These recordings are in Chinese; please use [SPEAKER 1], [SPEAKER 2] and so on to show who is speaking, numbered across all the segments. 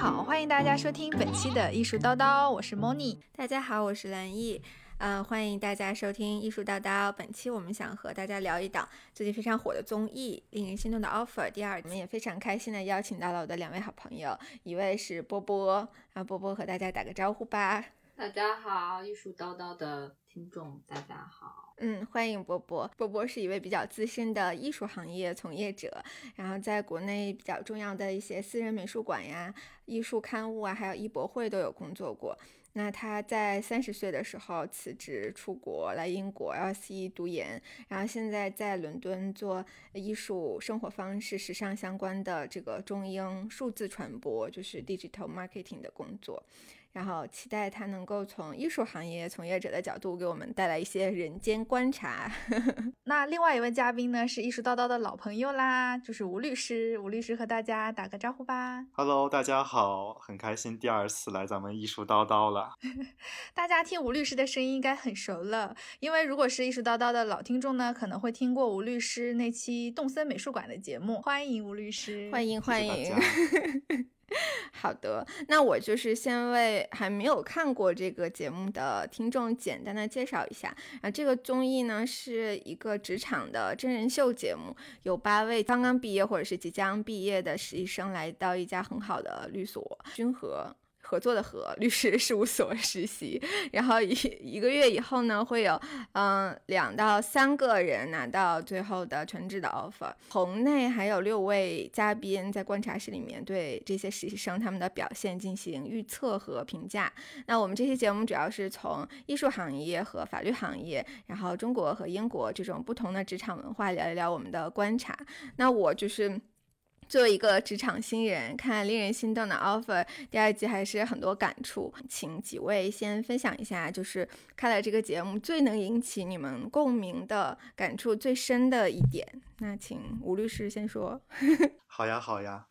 [SPEAKER 1] 好，欢迎大家收听本期的艺术叨叨，我是 Moni。
[SPEAKER 2] 大家好，我是蓝毅。呃，欢迎大家收听艺术叨叨。本期我们想和大家聊一档最近非常火的综艺《令人心动的 offer》。第二，我们也非常开心的邀请到了我的两位好朋友，一位是波波，让波波和大家打个招呼吧。
[SPEAKER 3] 大家好，艺术叨叨的听众，大家好。
[SPEAKER 2] 嗯，欢迎波波。波波是一位比较资深的艺术行业从业者，然后在国内比较重要的一些私人美术馆呀、艺术刊物啊，还有艺博会都有工作过。那他在三十岁的时候辞职出国来英国 LSE 读研，然后现在在伦敦做艺术生活方式、时尚相关的这个中英数字传播，就是 digital marketing 的工作。然后期待他能够从艺术行业从业者的角度给我们带来一些人间观察。
[SPEAKER 1] 那另外一位嘉宾呢是艺术叨叨的老朋友啦，就是吴律师。吴律师和大家打个招呼吧。
[SPEAKER 4] Hello，大家好，很开心第二次来咱们艺术叨叨了。
[SPEAKER 1] 大家听吴律师的声音应该很熟了，因为如果是艺术叨叨的老听众呢，可能会听过吴律师那期动森美术馆的节目。欢迎吴律师，
[SPEAKER 2] 欢迎欢迎。好的，那我就是先为还没有看过这个节目的听众简单的介绍一下啊。这个综艺呢是一个职场的真人秀节目，有八位刚刚毕业或者是即将毕业的实习生来到一家很好的律所君和。合作的和 律师事务所实习，然后一一个月以后呢，会有嗯两到三个人拿到最后的全职的 offer。棚内还有六位嘉宾在观察室里面对这些实习生他们的表现进行预测和评价。那我们这期节目主要是从艺术行业和法律行业，然后中国和英国这种不同的职场文化聊一聊我们的观察。那我就是。作为一个职场新人，看令人心动的 offer 第二季还是很多感触，请几位先分享一下，就是看了这个节目最能引起你们共鸣的感触最深的一点。那请吴律师先说。
[SPEAKER 4] 好呀，好呀。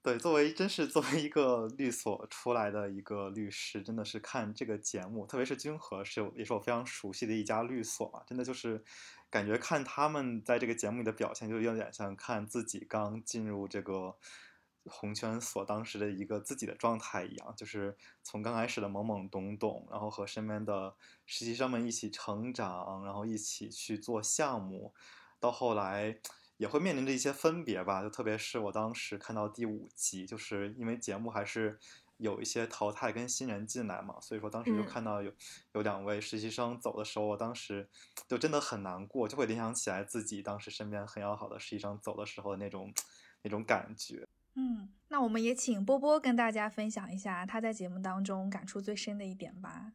[SPEAKER 4] 对，作为真是作为一个律所出来的一个律师，真的是看这个节目，特别是君和是也是我非常熟悉的一家律所嘛，真的就是感觉看他们在这个节目里的表现，就有点像看自己刚进入这个红圈所当时的一个自己的状态一样，就是从刚开始的懵懵懂懂，然后和身边的实习生们一起成长，然后一起去做项目，到后来。也会面临着一些分别吧，就特别是我当时看到第五集，就是因为节目还是有一些淘汰跟新人进来嘛，所以说当时就看到有有两位实习生走的时候，我当时就真的很难过，就会联想起来自己当时身边很要好的实习生走的时候的那种那种感觉。
[SPEAKER 1] 嗯，那我们也请波波跟大家分享一下他在节目当中感触最深的一点吧。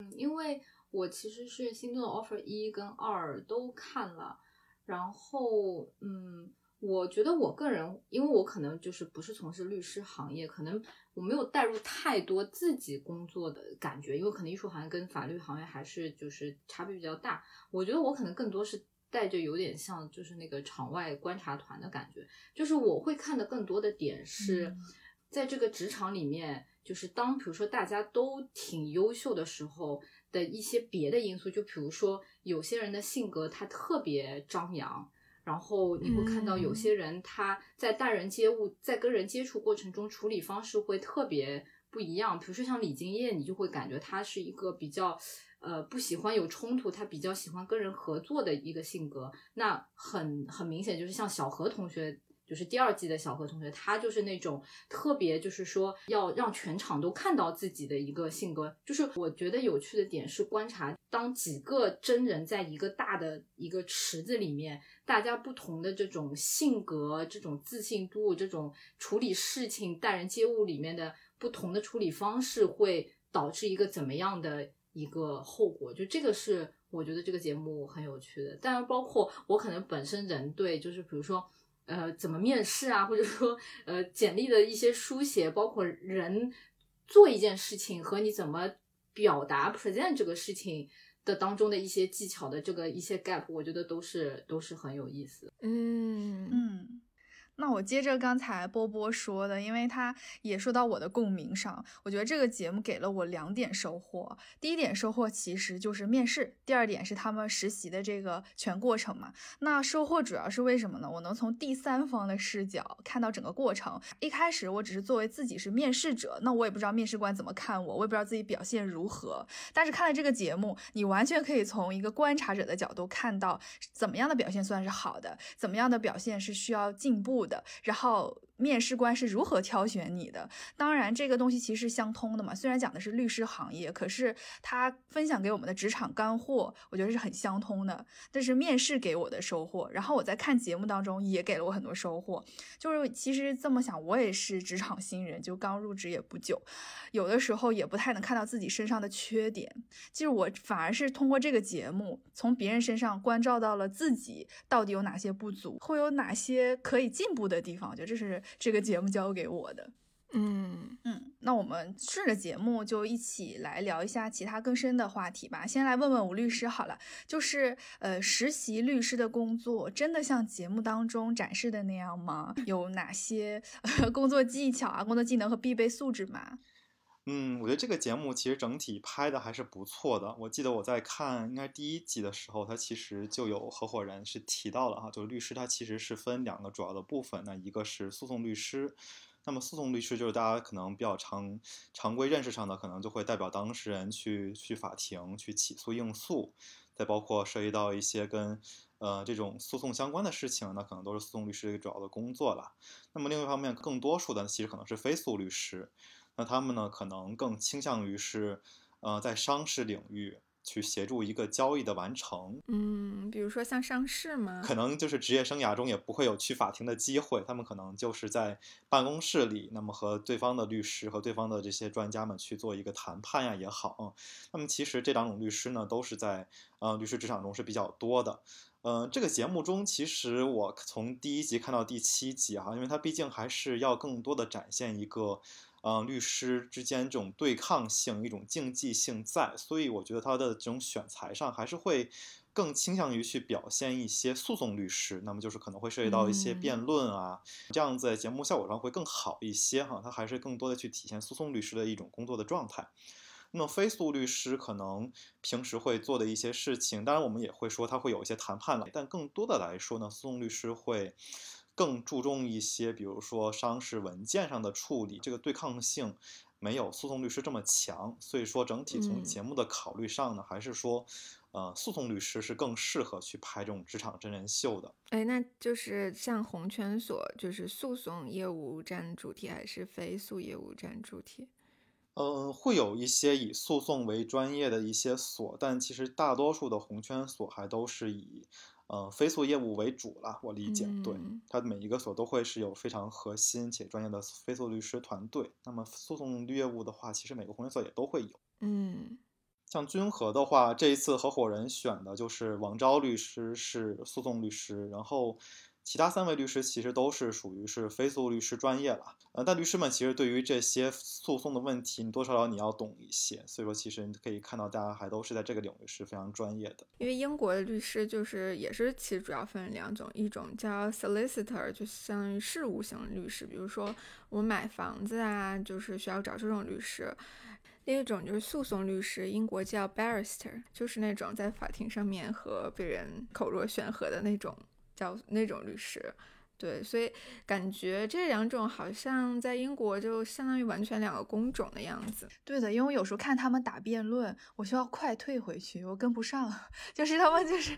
[SPEAKER 3] 嗯，因为我其实是心动的 offer 一跟二都看了。然后，嗯，我觉得我个人，因为我可能就是不是从事律师行业，可能我没有带入太多自己工作的感觉，因为可能艺术行业跟法律行业还是就是差别比较大。我觉得我可能更多是带着有点像就是那个场外观察团的感觉，就是我会看的更多的点是在这个职场里面，就是当比如说大家都挺优秀的时候。的一些别的因素，就比如说有些人的性格他特别张扬，然后你会看到有些人他在待人接物，在跟人接触过程中处理方式会特别不一样。比如说像李金业，你就会感觉他是一个比较呃不喜欢有冲突，他比较喜欢跟人合作的一个性格。那很很明显就是像小何同学。就是第二季的小何同学，他就是那种特别，就是说要让全场都看到自己的一个性格。就是我觉得有趣的点是观察，当几个真人在一个大的一个池子里面，大家不同的这种性格、这种自信度、这种处理事情、待人接物里面的不同的处理方式，会导致一个怎么样的一个后果？就这个是我觉得这个节目很有趣的。当然，包括我可能本身人对，就是比如说。呃，怎么面试啊？或者说，呃，简历的一些书写，包括人做一件事情和你怎么表达 present 这个事情的当中的一些技巧的这个一些 gap，我觉得都是都是很有意思。
[SPEAKER 2] 嗯
[SPEAKER 1] 嗯。那我接着刚才波波说的，因为他也说到我的共鸣上，我觉得这个节目给了我两点收获。第一点收获其实就是面试，第二点是他们实习的这个全过程嘛。那收获主要是为什么呢？我能从第三方的视角看到整个过程。一开始我只是作为自己是面试者，那我也不知道面试官怎么看我，我也不知道自己表现如何。但是看了这个节目，你完全可以从一个观察者的角度看到怎么样的表现算是好的，怎么样的表现是需要进步，的然后。面试官是如何挑选你的？当然，这个东西其实相通的嘛。虽然讲的是律师行业，可是他分享给我们的职场干货，我觉得是很相通的。这是面试给我的收获。然后我在看节目当中也给了我很多收获。就是其实这么想，我也是职场新人，就刚入职也不久，有的时候也不太能看到自己身上的缺点。其实我反而是通过这个节目，从别人身上关照到了自己到底有哪些不足，会有哪些可以进步的地方。我觉得这是。这个节目交给我的，
[SPEAKER 2] 嗯
[SPEAKER 1] 嗯，那我们顺着节目就一起来聊一下其他更深的话题吧。先来问问吴律师好了，就是呃，实习律师的工作真的像节目当中展示的那样吗？有哪些工作技巧啊、工作技能和必备素质吗？
[SPEAKER 4] 嗯，我觉得这个节目其实整体拍的还是不错的。我记得我在看应该第一集的时候，他其实就有合伙人是提到了哈，就是律师他其实是分两个主要的部分，那一个是诉讼律师，那么诉讼律师就是大家可能比较常常规认识上的，可能就会代表当事人去去法庭去起诉应诉，再包括涉及到一些跟呃这种诉讼相关的事情，那可能都是诉讼律师一个主要的工作了。那么另一方面，更多数的其实可能是非诉律师。那他们呢，可能更倾向于是，呃，在商事领域去协助一个交易的完成。
[SPEAKER 2] 嗯，比如说像上市吗？
[SPEAKER 4] 可能就是职业生涯中也不会有去法庭的机会，他们可能就是在办公室里，那么和对方的律师和对方的这些专家们去做一个谈判呀也好。那么其实这两种律师呢，都是在呃律师职场中是比较多的。嗯，这个节目中，其实我从第一集看到第七集哈，因为它毕竟还是要更多的展现一个。嗯，律师之间这种对抗性、一种竞技性在，所以我觉得他的这种选材上还是会更倾向于去表现一些诉讼律师，那么就是可能会涉及到一些辩论啊，这样在节目效果上会更好一些哈。他还是更多的去体现诉讼律师的一种工作的状态。那么非诉律师可能平时会做的一些事情，当然我们也会说他会有一些谈判了，但更多的来说呢，诉讼律师会。更注重一些，比如说商事文件上的处理，这个对抗性没有诉讼律师这么强，所以说整体从节目的考虑上呢，还是说，呃，诉讼律师是更适合去拍这种职场真人秀的。
[SPEAKER 2] 哎，那就是像红圈所，就是诉讼业务占主体还是非诉业务占主体？
[SPEAKER 4] 嗯，会有一些以诉讼为专业的一些所，但其实大多数的红圈所还都是以。呃，非诉业务为主了，我理解，对，它每一个所都会是有非常核心且专业的非诉律师团队。那么诉讼业务的话，其实每个红圈所也都会有。
[SPEAKER 2] 嗯，
[SPEAKER 4] 像君和的话，这一次合伙人选的就是王昭律师，是诉讼律师，然后。其他三位律师其实都是属于是非诉律师专业了，呃，但律师们其实对于这些诉讼的问题，你多少少你要懂一些，所以说其实你可以看到大家还都是在这个领域是非常专业的。
[SPEAKER 2] 因为英国的律师就是也是其实主要分两种，一种叫 solicitor，就相当于事务型律师，比如说我买房子啊，就是需要找这种律师；另一种就是诉讼律师，英国叫 barrister，就是那种在法庭上面和别人口若悬河的那种。叫那种律师，对，所以感觉这两种好像在英国就相当于完全两个工种的样子。
[SPEAKER 1] 对的，因为我有时候看他们打辩论，我需要快退回去，我跟不上，就是他们就是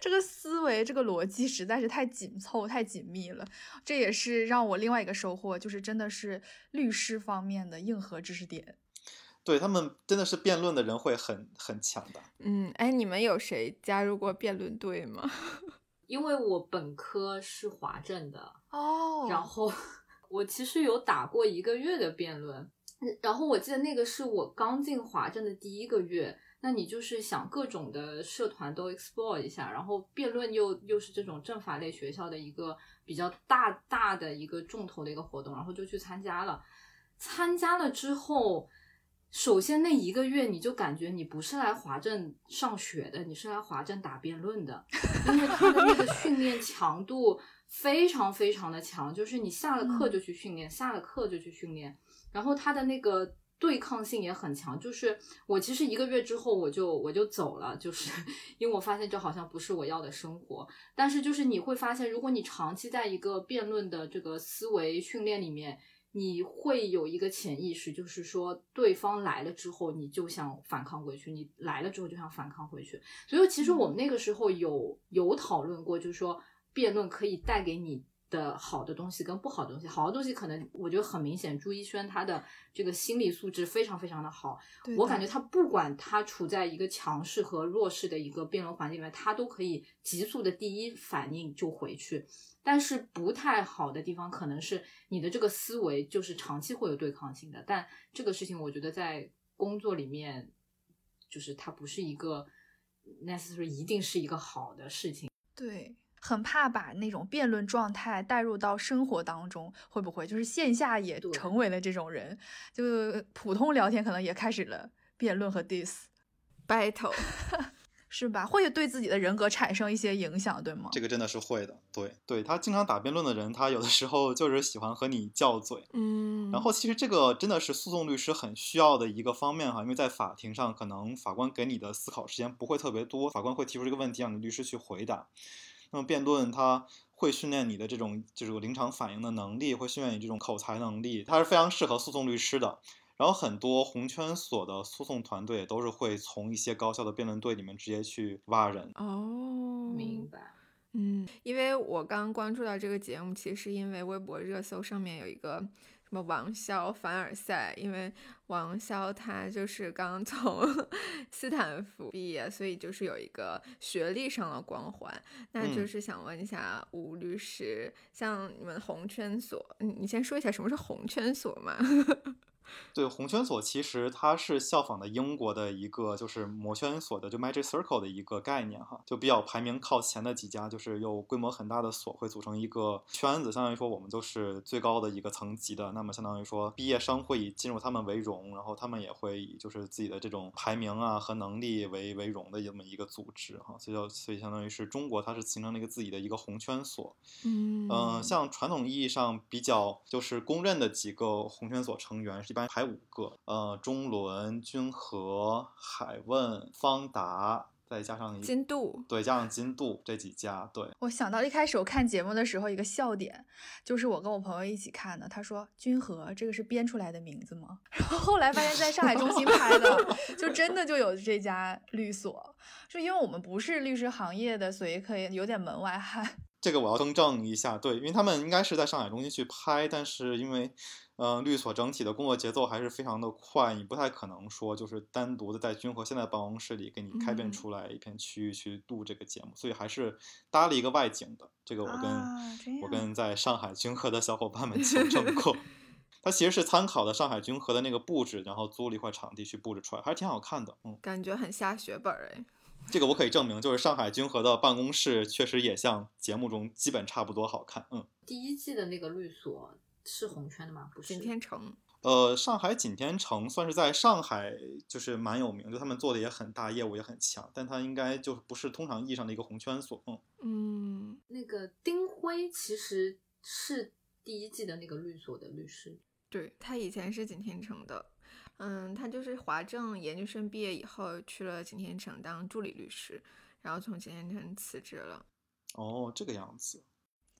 [SPEAKER 1] 这个思维、这个逻辑实在是太紧凑、太紧密了。这也是让我另外一个收获，就是真的是律师方面的硬核知识点。
[SPEAKER 4] 对他们真的是辩论的人会很很强的。
[SPEAKER 2] 嗯，哎，你们有谁加入过辩论队吗？
[SPEAKER 3] 因为我本科是华政的
[SPEAKER 1] 哦，
[SPEAKER 3] 然后我其实有打过一个月的辩论，然后我记得那个是我刚进华政的第一个月，那你就是想各种的社团都 explore 一下，然后辩论又又是这种政法类学校的一个比较大大的一个重头的一个活动，然后就去参加了，参加了之后。首先那一个月你就感觉你不是来华政上学的，你是来华政打辩论的，因为他的那个训练强度非常非常的强，就是你下了课就去训练，下了课就去训练，然后他的那个。对抗性也很强，就是我其实一个月之后我就我就走了，就是因为我发现这好像不是我要的生活。但是就是你会发现，如果你长期在一个辩论的这个思维训练里面，你会有一个潜意识，就是说对方来了之后你就想反抗回去，你来了之后就想反抗回去。所以其实我们那个时候有有讨论过，就是说辩论可以带给你。的好的东西跟不好的东西，好的东西可能我觉得很明显，朱一轩他的这个心理素质非常非常的好，我感觉他不管他处在一个强势和弱势的一个辩论环境里面，他都可以急速的第一反应就回去。但是不太好的地方可能是你的这个思维就是长期会有对抗性的，但这个事情我觉得在工作里面就是它不是一个 necessary 一定是一个好的事情，
[SPEAKER 1] 对。很怕把那种辩论状态带入到生活当中，会不会就是线下也成为了这种人？就普通聊天可能也开始了辩论和 dis
[SPEAKER 2] battle，
[SPEAKER 1] 是吧？会对自己的人格产生一些影响，对吗？
[SPEAKER 4] 这个真的是会的。对，对他经常打辩论的人，他有的时候就是喜欢和你较嘴。
[SPEAKER 2] 嗯。
[SPEAKER 4] 然后其实这个真的是诉讼律师很需要的一个方面哈，因为在法庭上，可能法官给你的思考时间不会特别多，法官会提出这个问题让你律师去回答。那么辩论，它会训练你的这种就是临场反应的能力，会训练你这种口才能力，它是非常适合诉讼律师的。然后很多红圈所的诉讼团队都是会从一些高校的辩论队里面直接去挖人。
[SPEAKER 2] 哦，
[SPEAKER 3] 明白。
[SPEAKER 2] 嗯，因为我刚关注到这个节目，其实是因为微博热搜上面有一个。王潇凡尔赛？因为王潇他就是刚从 斯坦福毕业，所以就是有一个学历上的光环。那就是想问一下吴律师，像你们红圈所，你你先说一下什么是红圈所嘛？
[SPEAKER 4] 对，红圈所其实它是效仿的英国的一个就是魔圈所的就 Magic Circle 的一个概念哈，就比较排名靠前的几家，就是有规模很大的所会组成一个圈子，相当于说我们都是最高的一个层级的，那么相当于说毕业生会以进入他们为荣，然后他们也会以就是自己的这种排名啊和能力为为荣的这么一个组织哈，所以叫所以相当于是中国它是形成了一个自己的一个红圈所，
[SPEAKER 2] 嗯。
[SPEAKER 4] 嗯，像传统意义上比较就是公认的几个红圈所成员是一般。排五个，呃，中伦、君和、海问、方达，再加上
[SPEAKER 2] 金度，
[SPEAKER 4] 对，加上金度这几家，对。
[SPEAKER 1] 我想到一开始我看节目的时候一个笑点，就是我跟我朋友一起看的，他说君和这个是编出来的名字吗？然后后来发现在上海中心拍的，就真的就有这家律所，就因为我们不是律师行业的，所以可以有点门外汉。
[SPEAKER 4] 这个我要更正一下，对，因为他们应该是在上海中心去拍，但是因为。嗯，律所整体的工作节奏还是非常的快，你不太可能说就是单独的在君和现在办公室里给你开遍出来一片区域去录这个节目，所以还是搭了一个外景的。这个我跟我跟在上海君和的小伙伴们 求证过，它其实是参考的上海君和的那个布置，然后租了一块场地去布置出来，还是挺好看的。嗯，
[SPEAKER 2] 感觉很下血本哎。
[SPEAKER 4] 这个我可以证明，就是上海君和的办公室确实也像节目中基本差不多好看。嗯，
[SPEAKER 3] 第一季的那个律所。是红圈的吗？不是。
[SPEAKER 2] 景天城，
[SPEAKER 4] 呃，上海景天城算是在上海就是蛮有名，就他们做的也很大，业务也很强，但他应该就不是通常意义上的一个红圈所。
[SPEAKER 2] 嗯嗯，
[SPEAKER 3] 那个丁辉其实是第一季的那个律所的律师，
[SPEAKER 2] 对他以前是景天城的，嗯，他就是华政研究生毕业以后去了景天城当助理律师，然后从景天城辞职了。
[SPEAKER 4] 哦，这个样子。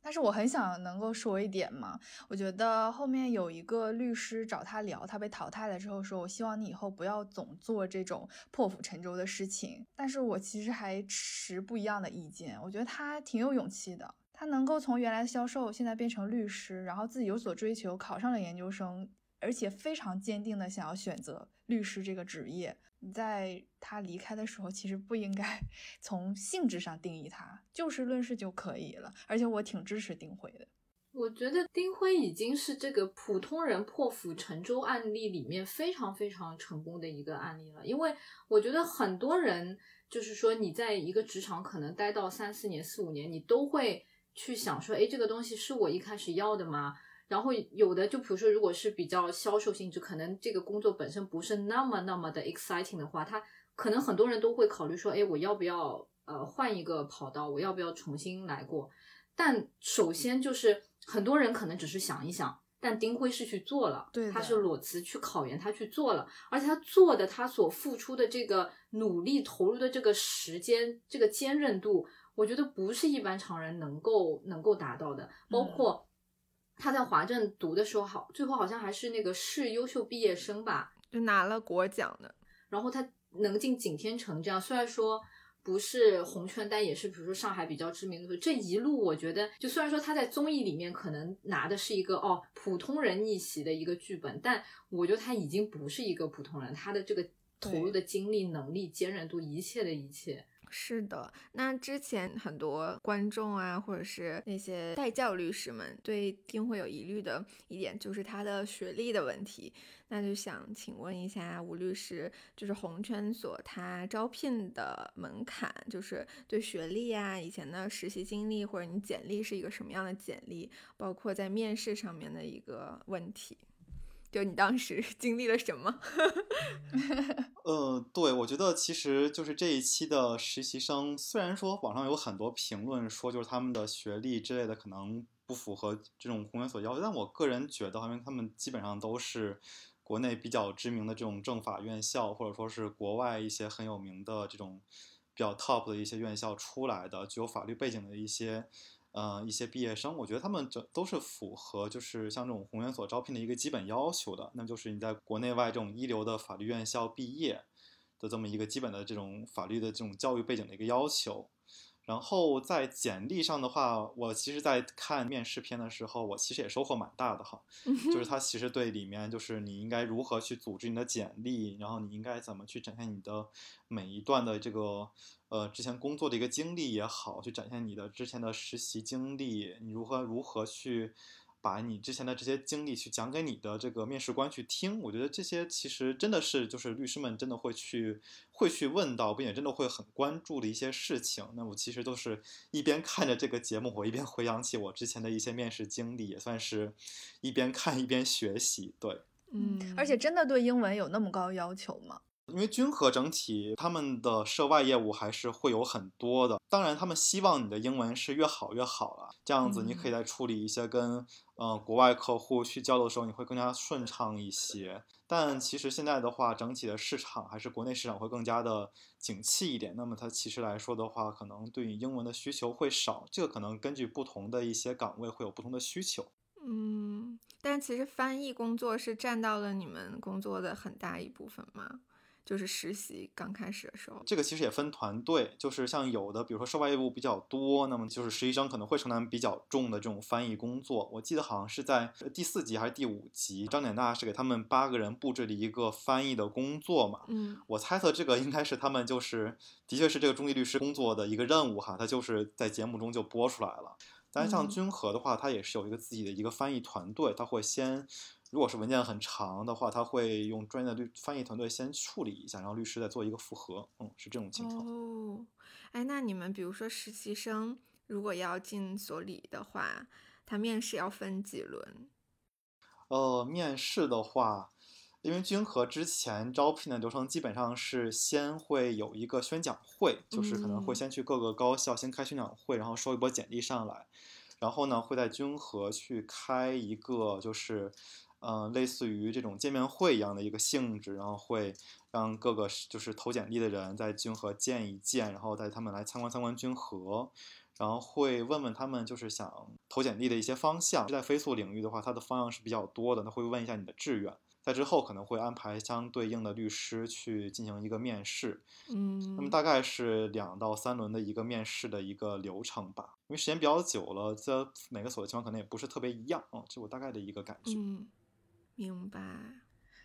[SPEAKER 1] 但是我很想能够说一点嘛，我觉得后面有一个律师找他聊，他被淘汰了之后说，我希望你以后不要总做这种破釜沉舟的事情。但是我其实还持不一样的意见，我觉得他挺有勇气的，他能够从原来的销售现在变成律师，然后自己有所追求，考上了研究生，而且非常坚定的想要选择律师这个职业。你在他离开的时候，其实不应该 从性质上定义他，就事论事就可以了。而且我挺支持丁辉的。
[SPEAKER 3] 我觉得丁辉已经是这个普通人破釜沉舟案例里面非常非常成功的一个案例了。因为我觉得很多人就是说，你在一个职场可能待到三四年、四五年，你都会去想说，哎，这个东西是我一开始要的吗？然后有的就比如说，如果是比较销售性质，可能这个工作本身不是那么那么的 exciting 的话，他可能很多人都会考虑说，哎，我要不要呃换一个跑道，我要不要重新来过？但首先就是很多人可能只是想一想，但丁辉是去做了，
[SPEAKER 1] 对
[SPEAKER 3] 他是裸辞去考研，他去做了，而且他做的他所付出的这个努力投入的这个时间，这个坚韧度，我觉得不是一般常人能够能够达到的，包括。他在华政读的时候，好，最后好像还是那个市优秀毕业生吧，
[SPEAKER 2] 就拿了国奖的。
[SPEAKER 3] 然后他能进景天城这样，虽然说不是红圈，但也是比如说上海比较知名的。这一路我觉得，就虽然说他在综艺里面可能拿的是一个哦普通人逆袭的一个剧本，但我觉得他已经不是一个普通人，他的这个投入的精力、能力、坚韧度，一切的一切。
[SPEAKER 2] 是的，那之前很多观众啊，或者是那些代教律师们对丁会有疑虑的一点，就是他的学历的问题。那就想请问一下吴律师，就是红圈所他招聘的门槛，就是对学历啊、以前的实习经历或者你简历是一个什么样的简历，包括在面试上面的一个问题。就你当时经历了什么？
[SPEAKER 4] 呃，对，我觉得其实就是这一期的实习生，虽然说网上有很多评论说就是他们的学历之类的可能不符合这种公务员所要求，但我个人觉得，好像他们基本上都是国内比较知名的这种政法院校，或者说是国外一些很有名的这种比较 top 的一些院校出来的，具有法律背景的一些。呃，一些毕业生，我觉得他们这都是符合，就是像这种宏源所招聘的一个基本要求的，那就是你在国内外这种一流的法律院校毕业的这么一个基本的这种法律的这种教育背景的一个要求。然后在简历上的话，我其实，在看面试片的时候，我其实也收获蛮大的哈。就是他其实对里面，就是你应该如何去组织你的简历，然后你应该怎么去展现你的每一段的这个呃之前工作的一个经历也好，去展现你的之前的实习经历，你如何如何去。把你之前的这些经历去讲给你的这个面试官去听，我觉得这些其实真的是就是律师们真的会去会去问到，并且真的会很关注的一些事情。那我其实都是一边看着这个节目，我一边回想起我之前的一些面试经历，也算是一边看一边学习。对，
[SPEAKER 2] 嗯，
[SPEAKER 1] 而且真的对英文有那么高要求吗？
[SPEAKER 4] 因为君和整体他们的涉外业务还是会有很多的，当然他们希望你的英文是越好越好了，这样子你可以在处理一些跟呃国外客户去交流的时候，你会更加顺畅一些。但其实现在的话，整体的市场还是国内市场会更加的景气一点，那么它其实来说的话，可能对于英文的需求会少，这个可能根据不同的一些岗位会有不同的需求。
[SPEAKER 2] 嗯，但其实翻译工作是占到了你们工作的很大一部分吗？就是实习刚开始的时候，
[SPEAKER 4] 这个其实也分团队，就是像有的，比如说涉外业务比较多，那么就是实习生可能会承担比较重的这种翻译工作。我记得好像是在第四集还是第五集，张典大是给他们八个人布置了一个翻译的工作嘛。
[SPEAKER 2] 嗯，
[SPEAKER 4] 我猜测这个应该是他们就是的确是这个中医律师工作的一个任务哈，他就是在节目中就播出来了。但像君和的话，他也是有一个自己的一个翻译团队，他会先。如果是文件很长的话，他会用专业的律翻译团队先处理一下，然后律师再做一个复核。嗯，是这种情况。
[SPEAKER 2] 哦，哎，那你们比如说实习生如果要进所里的话，他面试要分几轮？
[SPEAKER 4] 呃，面试的话，因为君和之前招聘的流程基本上是先会有一个宣讲会，就是可能会先去各个高校先开宣讲会，然后收一波简历上来，然后呢会在君和去开一个就是。嗯，类似于这种见面会一样的一个性质，然后会让各个就是投简历的人在君和见一见，然后带他们来参观参观君和，然后会问问他们就是想投简历的一些方向。在飞速领域的话，它的方向是比较多的，那会问一下你的志愿。在之后可能会安排相对应的律师去进行一个面试。
[SPEAKER 2] 嗯，
[SPEAKER 4] 那么大概是两到三轮的一个面试的一个流程吧。因为时间比较久了，这每个所的情况可能也不是特别一样啊，这我大概的一个感觉。
[SPEAKER 2] 嗯。明白，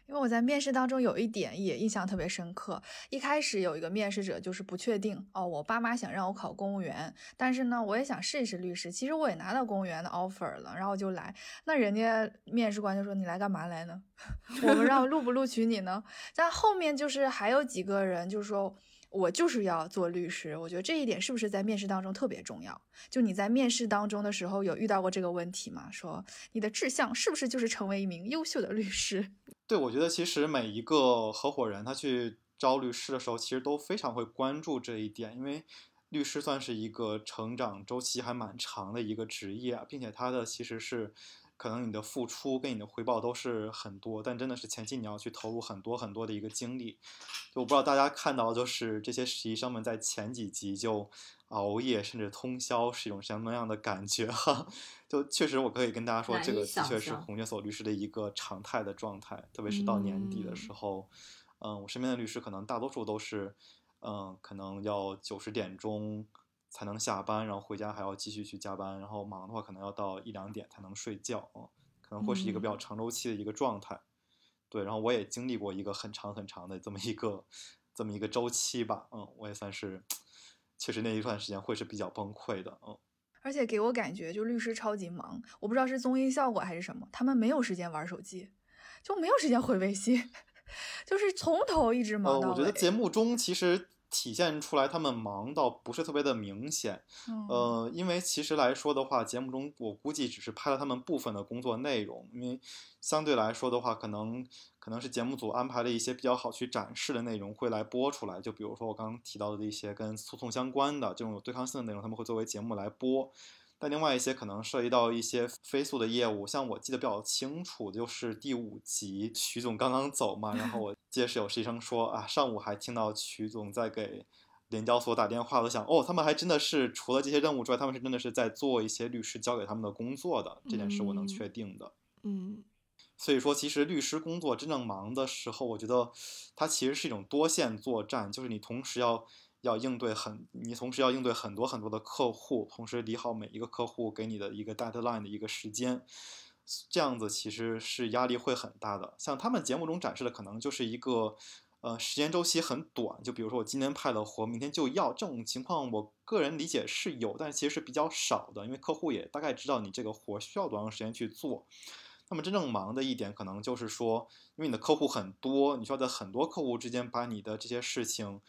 [SPEAKER 1] 因为我在面试当中有一点也印象特别深刻。一开始有一个面试者就是不确定哦，我爸妈想让我考公务员，但是呢，我也想试一试律师。其实我也拿到公务员的 offer 了，然后就来。那人家面试官就说：“你来干嘛来呢？我们让录不录取你呢？”但后面就是还有几个人就是说。我就是要做律师。我觉得这一点是不是在面试当中特别重要？就你在面试当中的时候有遇到过这个问题吗？说你的志向是不是就是成为一名优秀的律师？
[SPEAKER 4] 对，我觉得其实每一个合伙人他去招律师的时候，其实都非常会关注这一点，因为律师算是一个成长周期还蛮长的一个职业啊，并且他的其实是。可能你的付出跟你的回报都是很多，但真的是前期你要去投入很多很多的一个精力。就我不知道大家看到就是这些实习生们在前几集就熬夜甚至通宵是一种什么样的感觉哈？就确实我可以跟大家说，这个的确是红圈所律师的一个常态的状态，特别是到年底的时候，嗯，我身边的律师可能大多数都是，嗯，可能要九十点钟。才能下班，然后回家还要继续去加班，然后忙的话可能要到一两点才能睡觉嗯，可能会是一个比较长周期的一个状态。对，然后我也经历过一个很长很长的这么一个这么一个周期吧，嗯，我也算是，确实那一段时间会是比较崩溃的，嗯。
[SPEAKER 1] 而且给我感觉就律师超级忙，我不知道是综艺效果还是什么，他们没有时间玩手机，就没有时间回微信，就是从头一直忙到
[SPEAKER 4] 尾。我觉得节目中其实。体现出来，他们忙到不是特别的明显，呃，因为其实来说的话，节目中我估计只是拍了他们部分的工作内容，因为相对来说的话，可能可能是节目组安排了一些比较好去展示的内容会来播出来，就比如说我刚刚提到的一些跟诉讼相关的这种有对抗性的内容，他们会作为节目来播。但另外一些可能涉及到一些飞速的业务，像我记得比较清楚，就是第五集徐总刚刚走嘛，然后我记得是有实习生说啊，上午还听到徐总在给联交所打电话，我想哦，他们还真的是除了这些任务之外，他们是真的是在做一些律师交给他们的工作的，这件事我能确定的。
[SPEAKER 2] 嗯，
[SPEAKER 4] 所以说其实律师工作真正忙的时候，我觉得它其实是一种多线作战，就是你同时要。要应对很，你同时要应对很多很多的客户，同时理好每一个客户给你的一个 deadline 的一个时间，这样子其实是压力会很大的。像他们节目中展示的，可能就是一个，呃，时间周期很短。就比如说我今天派了活，明天就要这种情况，我个人理解是有，但其实是比较少的，因为客户也大概知道你这个活需要多长时间去做。那么真正忙的一点，可能就是说，因为你的客户很多，你需要在很多客户之间把你的这些事情。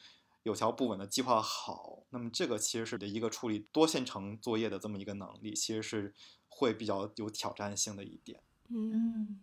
[SPEAKER 4] 有条不紊的计划好，那么这个其实是的一个处理多线程作业的这么一个能力，其实是会比较有挑战性的一点。
[SPEAKER 1] 嗯，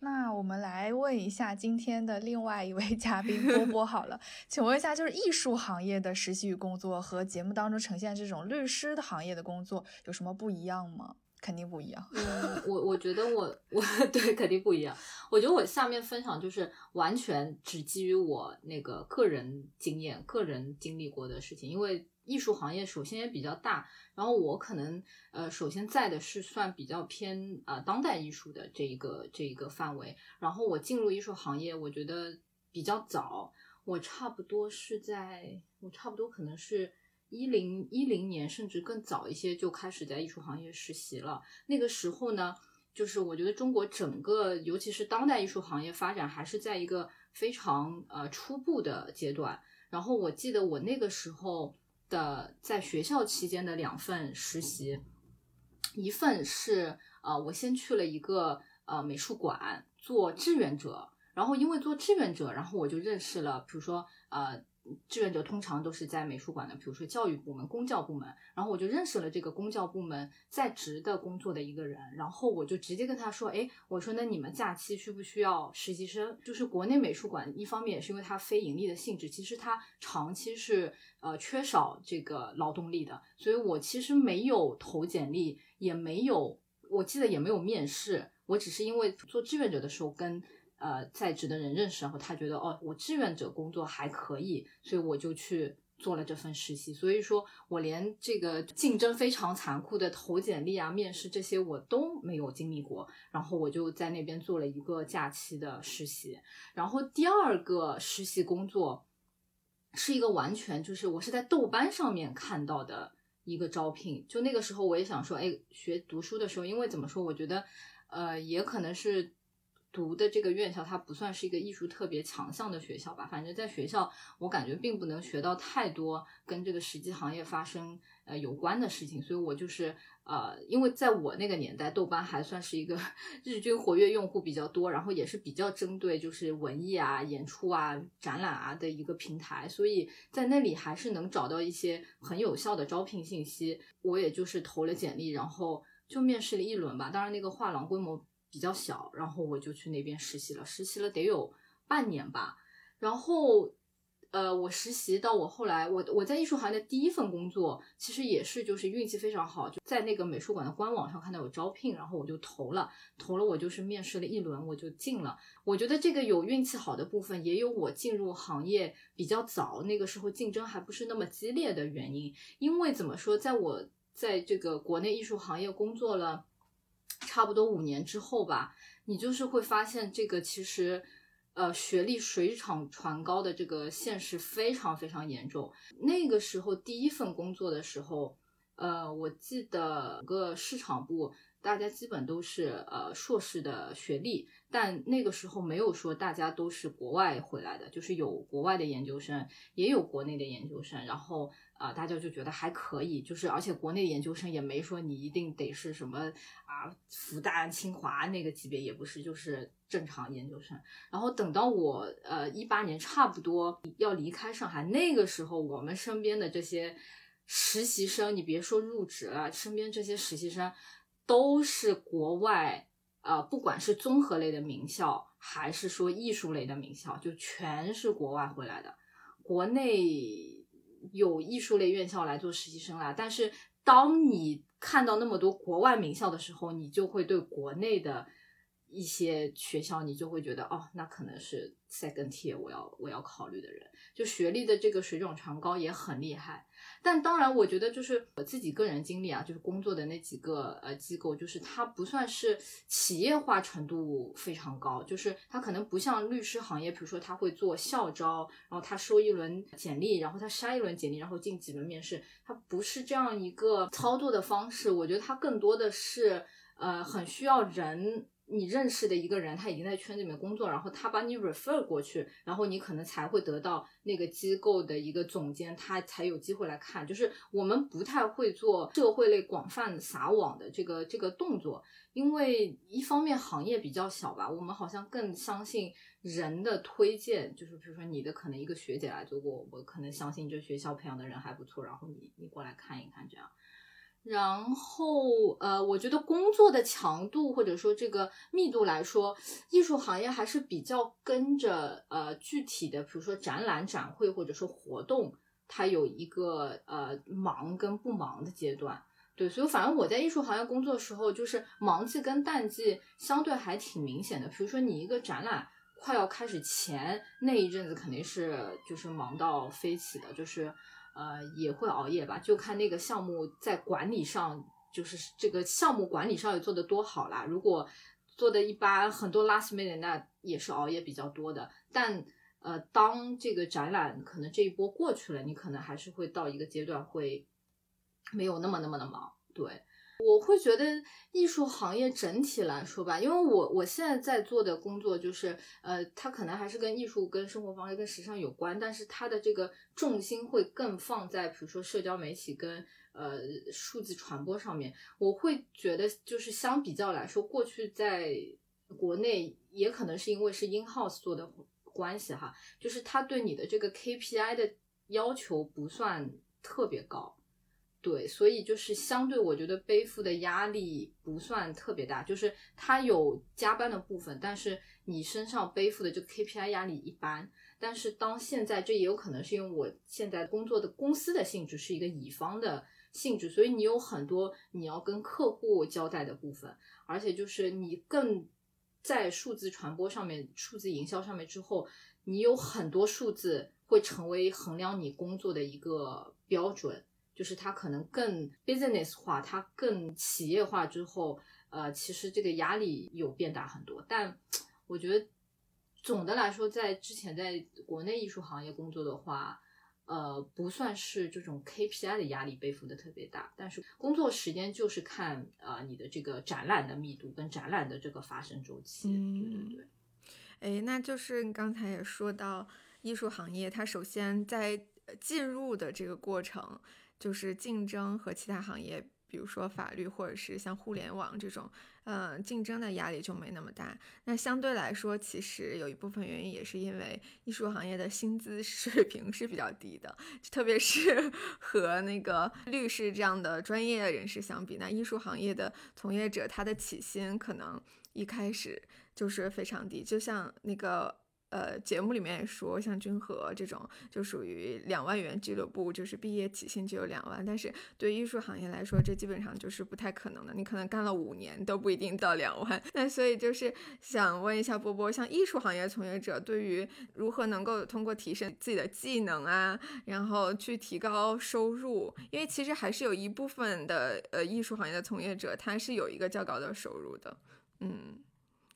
[SPEAKER 1] 那我们来问一下今天的另外一位 嘉宾波波好了，请问一下，就是艺术行业的实习与工作和节目当中呈现这种律师的行业的工作有什么不一样吗？肯定不一样。
[SPEAKER 3] 嗯，我我觉得我我 对肯定不一样。我觉得我下面分享就是完全只基于我那个个人经验、个人经历过的事情。因为艺术行业首先也比较大，然后我可能呃首先在的是算比较偏啊当代艺术的这一个这一个范围。然后我进入艺术行业，我觉得比较早，我差不多是在我差不多可能是。一零一零年，甚至更早一些就开始在艺术行业实习了。那个时候呢，就是我觉得中国整个，尤其是当代艺术行业发展还是在一个非常呃初步的阶段。然后我记得我那个时候的在学校期间的两份实习，一份是呃我先去了一个呃美术馆做志愿者，然后因为做志愿者，然后我就认识了，比如说呃。志愿者通常都是在美术馆的，比如说教育部门、公教部门。然后我就认识了这个公教部门在职的工作的一个人，然后我就直接跟他说：“哎，我说那你们假期需不需要实习生？就是国内美术馆一方面也是因为它非盈利的性质，其实它长期是呃缺少这个劳动力的，所以我其实没有投简历，也没有，我记得也没有面试，我只是因为做志愿者的时候跟。”呃，在职的人认识，然后他觉得哦，我志愿者工作还可以，所以我就去做了这份实习。所以说我连这个竞争非常残酷的投简历啊、面试这些我都没有经历过，然后我就在那边做了一个假期的实习。然后第二个实习工作是一个完全就是我是在豆瓣上面看到的一个招聘，就那个时候我也想说，哎，学读书的时候，因为怎么说，我觉得呃，也可能是。读的这个院校，它不算是一个艺术特别强项的学校吧。反正在学校，我感觉并不能学到太多跟这个实际行业发生呃有关的事情。所以我就是呃，因为在我那个年代，豆瓣还算是一个 日均活跃用户比较多，然后也是比较针对就是文艺啊、演出啊、展览啊的一个平台，所以在那里还是能找到一些很有效的招聘信息。我也就是投了简历，然后就面试了一轮吧。当然那个画廊规模。比较小，然后我就去那边实习了，实习了得有半年吧。然后，呃，我实习到我后来，我我在艺术行业的第一份工作，其实也是就是运气非常好，就在那个美术馆的官网上看到有招聘，然后我就投了，投了我就是面试了一轮，我就进了。我觉得这个有运气好的部分，也有我进入行业比较早，那个时候竞争还不是那么激烈的原因。因为怎么说，在我在这个国内艺术行业工作了。差不多五年之后吧，你就是会发现这个其实，呃，学历水涨船高的这个现实非常非常严重。那个时候第一份工作的时候，呃，我记得个市场部大家基本都是呃硕士的学历，但那个时候没有说大家都是国外回来的，就是有国外的研究生，也有国内的研究生，然后。啊，大家就觉得还可以，就是而且国内研究生也没说你一定得是什么啊，复旦、清华那个级别也不是，就是正常研究生。然后等到我呃一八年差不多要离开上海，那个时候我们身边的这些实习生，你别说入职了，身边这些实习生都是国外呃，不管是综合类的名校，还是说艺术类的名校，就全是国外回来的，国内。有艺术类院校来做实习生啦，但是当你看到那么多国外名校的时候，你就会对国内的一些学校，你就会觉得哦，那可能是 second tier，我要我要考虑的人，就学历的这个水涨船高也很厉害。但当然，我觉得就是我自己个人经历啊，就是工作的那几个呃机构，就是它不算是企业化程度非常高，就是它可能不像律师行业，比如说他会做校招，然后他收一轮简历，然后他筛一轮简历，然后进几轮面试，它不是这样一个操作的方式。我觉得它更多的是呃很需要人。你认识的一个人，他已经在圈子里面工作，然后他把你 refer 过去，然后你可能才会得到那个机构的一个总监，他才有机会来看。就是我们不太会做社会类广泛撒网的这个这个动作，因为一方面行业比较小吧，我们好像更相信人的推荐，就是比如说你的可能一个学姐来做过，我可能相信这学校培养的人还不错，然后你你过来看一看这样。然后，呃，我觉得工作的强度或者说这个密度来说，艺术行业还是比较跟着呃具体的，比如说展览、展会或者说活动，它有一个呃忙跟不忙的阶段。对，所以反正我在艺术行业工作的时候，就是忙季跟淡季相对还挺明显的。比如说你一个展览快要开始前那一阵子，肯定是就是忙到飞起的，就是。呃，也会熬夜吧，就看那个项目在管理上，就是这个项目管理上有做得多好啦。如果做的一般，很多 last minute 那也是熬夜比较多的。但呃，当这个展览可能这一波过去了，你可能还是会到一个阶段，会没有那么那么的忙，对。我会觉得艺术行业整体来说吧，因为我我现在在做的工作就是，呃，它可能还是跟艺术、跟生活方式、跟时尚有关，但是它的这个重心会更放在比如说社交媒体跟呃数字传播上面。我会觉得就是相比较来说，过去在国内也可能是因为是 in house 做的关系哈，就是他对你的这个 KPI 的要求不算特别高。对，所以就是相对，我觉得背负的压力不算特别大，就是它有加班的部分，但是你身上背负的这个 KPI 压力一般。但是当现在，这也有可能是因为我现在工作的公司的性质是一个乙方的性质，所以你有很多你要跟客户交代的部分，而且就是你更在数字传播上面、数字营销上面之后，你有很多数字会成为衡量你工作的一个标准。就是它可能更 business 化，它更企业化之后，呃，其实这个压力有变大很多。但 我觉得总的来说，在之前在国内艺术行业工作的话，呃，不算是这种 KPI 的压力背负的特别大，但是工作时间就是看呃你的这个展览的密度跟展览的这个发生周期。
[SPEAKER 2] 嗯
[SPEAKER 3] 对对对。
[SPEAKER 2] 哎，那就是你刚才也说到艺术行业，它首先在呃进入的这个过程，就是竞争和其他行业，比如说法律或者是像互联网这种，呃，竞争的压力就没那么大。那相对来说，其实有一部分原因也是因为艺术行业的薪资水平是比较低的，特别是 和那个律师这样的专业人士相比，那艺术行业的从业者他的起薪可能一开始就是非常低，就像那个呃节目里面也说，像君和这种就属于两万元俱乐部，就是毕业起薪就有两万，但是对艺术行业来说，这基本上就是不太可能的，你可能干了五年都不一定到两万。那所以就是想问一下波波，像艺术行业从业者，对于如何能够通过提升自己的技能啊，然后去提高收入，因为其实还是有一部分的呃艺术行业的从业者，他是有一个较高的收入的，嗯。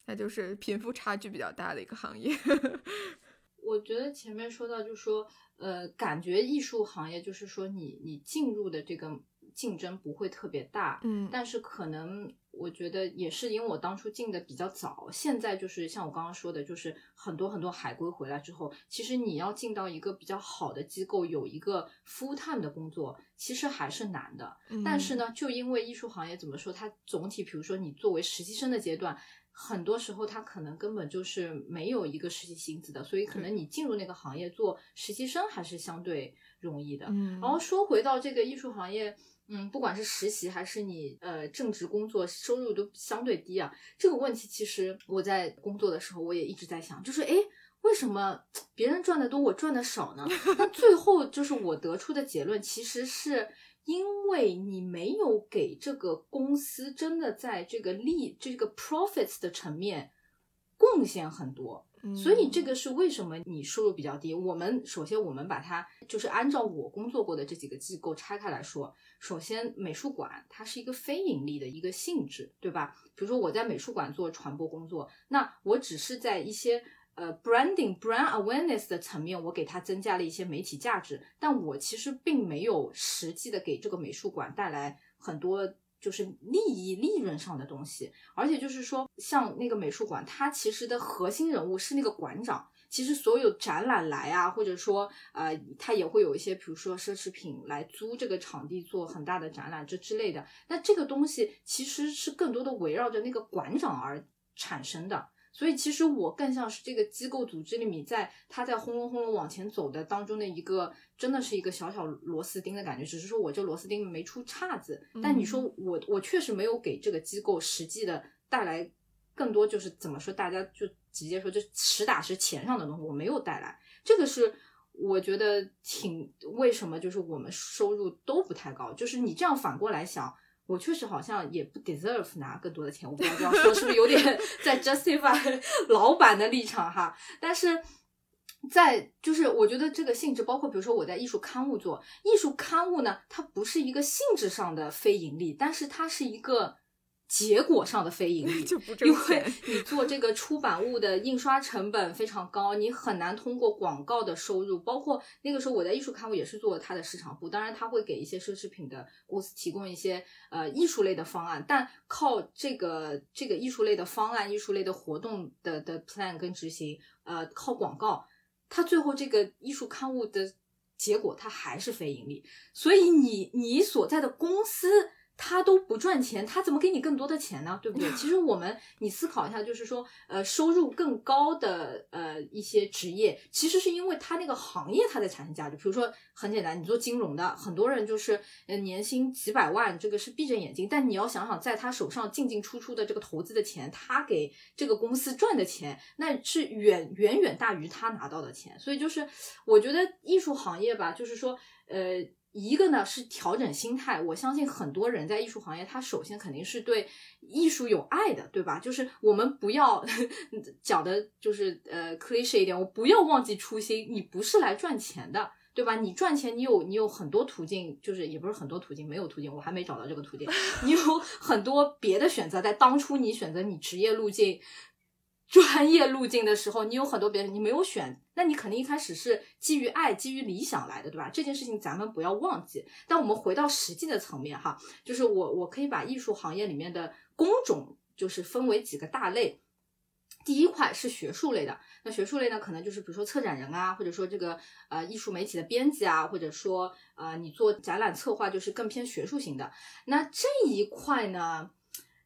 [SPEAKER 2] 那就是贫富差距比较大的一个行业。
[SPEAKER 3] 我觉得前面说到，就是说，呃，感觉艺术行业就是说你你进入的这个竞争不会特别大，
[SPEAKER 2] 嗯
[SPEAKER 3] 但是可能我觉得也是因为我当初进的比较早，现在就是像我刚刚说的，就是很多很多海归回来之后，其实你要进到一个比较好的机构，有一个 full time 的工作，其实还是难的。但是呢，就因为艺术行业怎么说，它总体，比如说你作为实习生的阶段，很多时候他可能根本就是没有一个实习薪资的，所以可能你进入那个行业做实习生还是相对容易的。
[SPEAKER 2] 嗯，
[SPEAKER 3] 然后说回到这个艺术行业，嗯，不管是实习还是你呃正职工作，收入都相对低啊。这个问题其实我在工作的时候我也一直在想，就是诶，为什么别人赚的多，我赚的少呢？那最后就是我得出的结论，其实是因为你没有给这个公司真的在这个利这个 profits 的层面贡献很多。所以这个是为什么你收入比较低？我们首先我们把它就是按照我工作过的这几个机构拆开来说，首先美术馆它是一个非盈利的一个性质，对吧？比如说我在美术馆做传播工作，那我只是在一些呃 branding brand awareness 的层面，我给它增加了一些媒体价值，但我其实并没有实际的给这个美术馆带来很多。就是利益、利润上的东西，而且就是说，像那个美术馆，它其实的核心人物是那个馆长。其实所有展览来啊，或者说呃，它也会有一些，比如说奢侈品来租这个场地做很大的展览这之类的。那这个东西其实是更多的围绕着那个馆长而产生的。所以其实我更像是这个机构组织里面，在它在轰隆轰隆往前走的当中的一个，真的是一个小小螺丝钉的感觉。只是说我这螺丝钉没出岔子，但你说我我确实没有给这个机构实际的带来更多，就是怎么说，大家就直接说就实打实钱上的东西，我没有带来。这个是我觉得挺为什么就是我们收入都不太高，就是你这样反过来想。我确实好像也不 deserve 拿更多的钱，我不知道这样说是不是有点 在 justify 老板的立场哈。但是在就是我觉得这个性质，包括比如说我在艺术刊物做艺术刊物呢，它不是一个性质上的非盈利，但是它是一个结果上的非盈利，
[SPEAKER 2] 就不挣
[SPEAKER 3] 因为。你做这个出版物的印刷成本非常高，你很难通过广告的收入。包括那个时候我在艺术刊物也是做它的市场部，当然他会给一些奢侈品的公司提供一些呃艺术类的方案，但靠这个这个艺术类的方案、艺术类的活动的的 plan 跟执行，呃，靠广告，它最后这个艺术刊物的结果它还是非盈利。所以你你所在的公司。他都不赚钱，他怎么给你更多的钱呢？对不对？其实我们你思考一下，就是说，呃，收入更高的呃一些职业，其实是因为他那个行业它在产生价值。比如说，很简单，你做金融的，很多人就是呃年薪几百万，这个是闭着眼睛，但你要想想，在他手上进进出出的这个投资的钱，他给这个公司赚的钱，那是远远远大于他拿到的钱。所以就是，我觉得艺术行业吧，就是说，呃。一个呢是调整心态，我相信很多人在艺术行业，他首先肯定是对艺术有爱的，对吧？就是我们不要 讲的，就是呃 cliche 一点，我不要忘记初心，你不是来赚钱的，对吧？你赚钱，你有你有很多途径，就是也不是很多途径，没有途径，我还没找到这个途径，你有很多别的选择，在当初你选择你职业路径。专业路径的时候，你有很多别人你没有选，那你肯定一开始是基于爱、基于理想来的，对吧？这件事情咱们不要忘记。但我们回到实际的层面哈，就是我我可以把艺术行业里面的工种就是分为几个大类。第一块是学术类的，那学术类呢，可能就是比如说策展人啊，或者说这个呃艺术媒体的编辑啊，或者说呃你做展览策划，就是更偏学术型的。那这一块呢，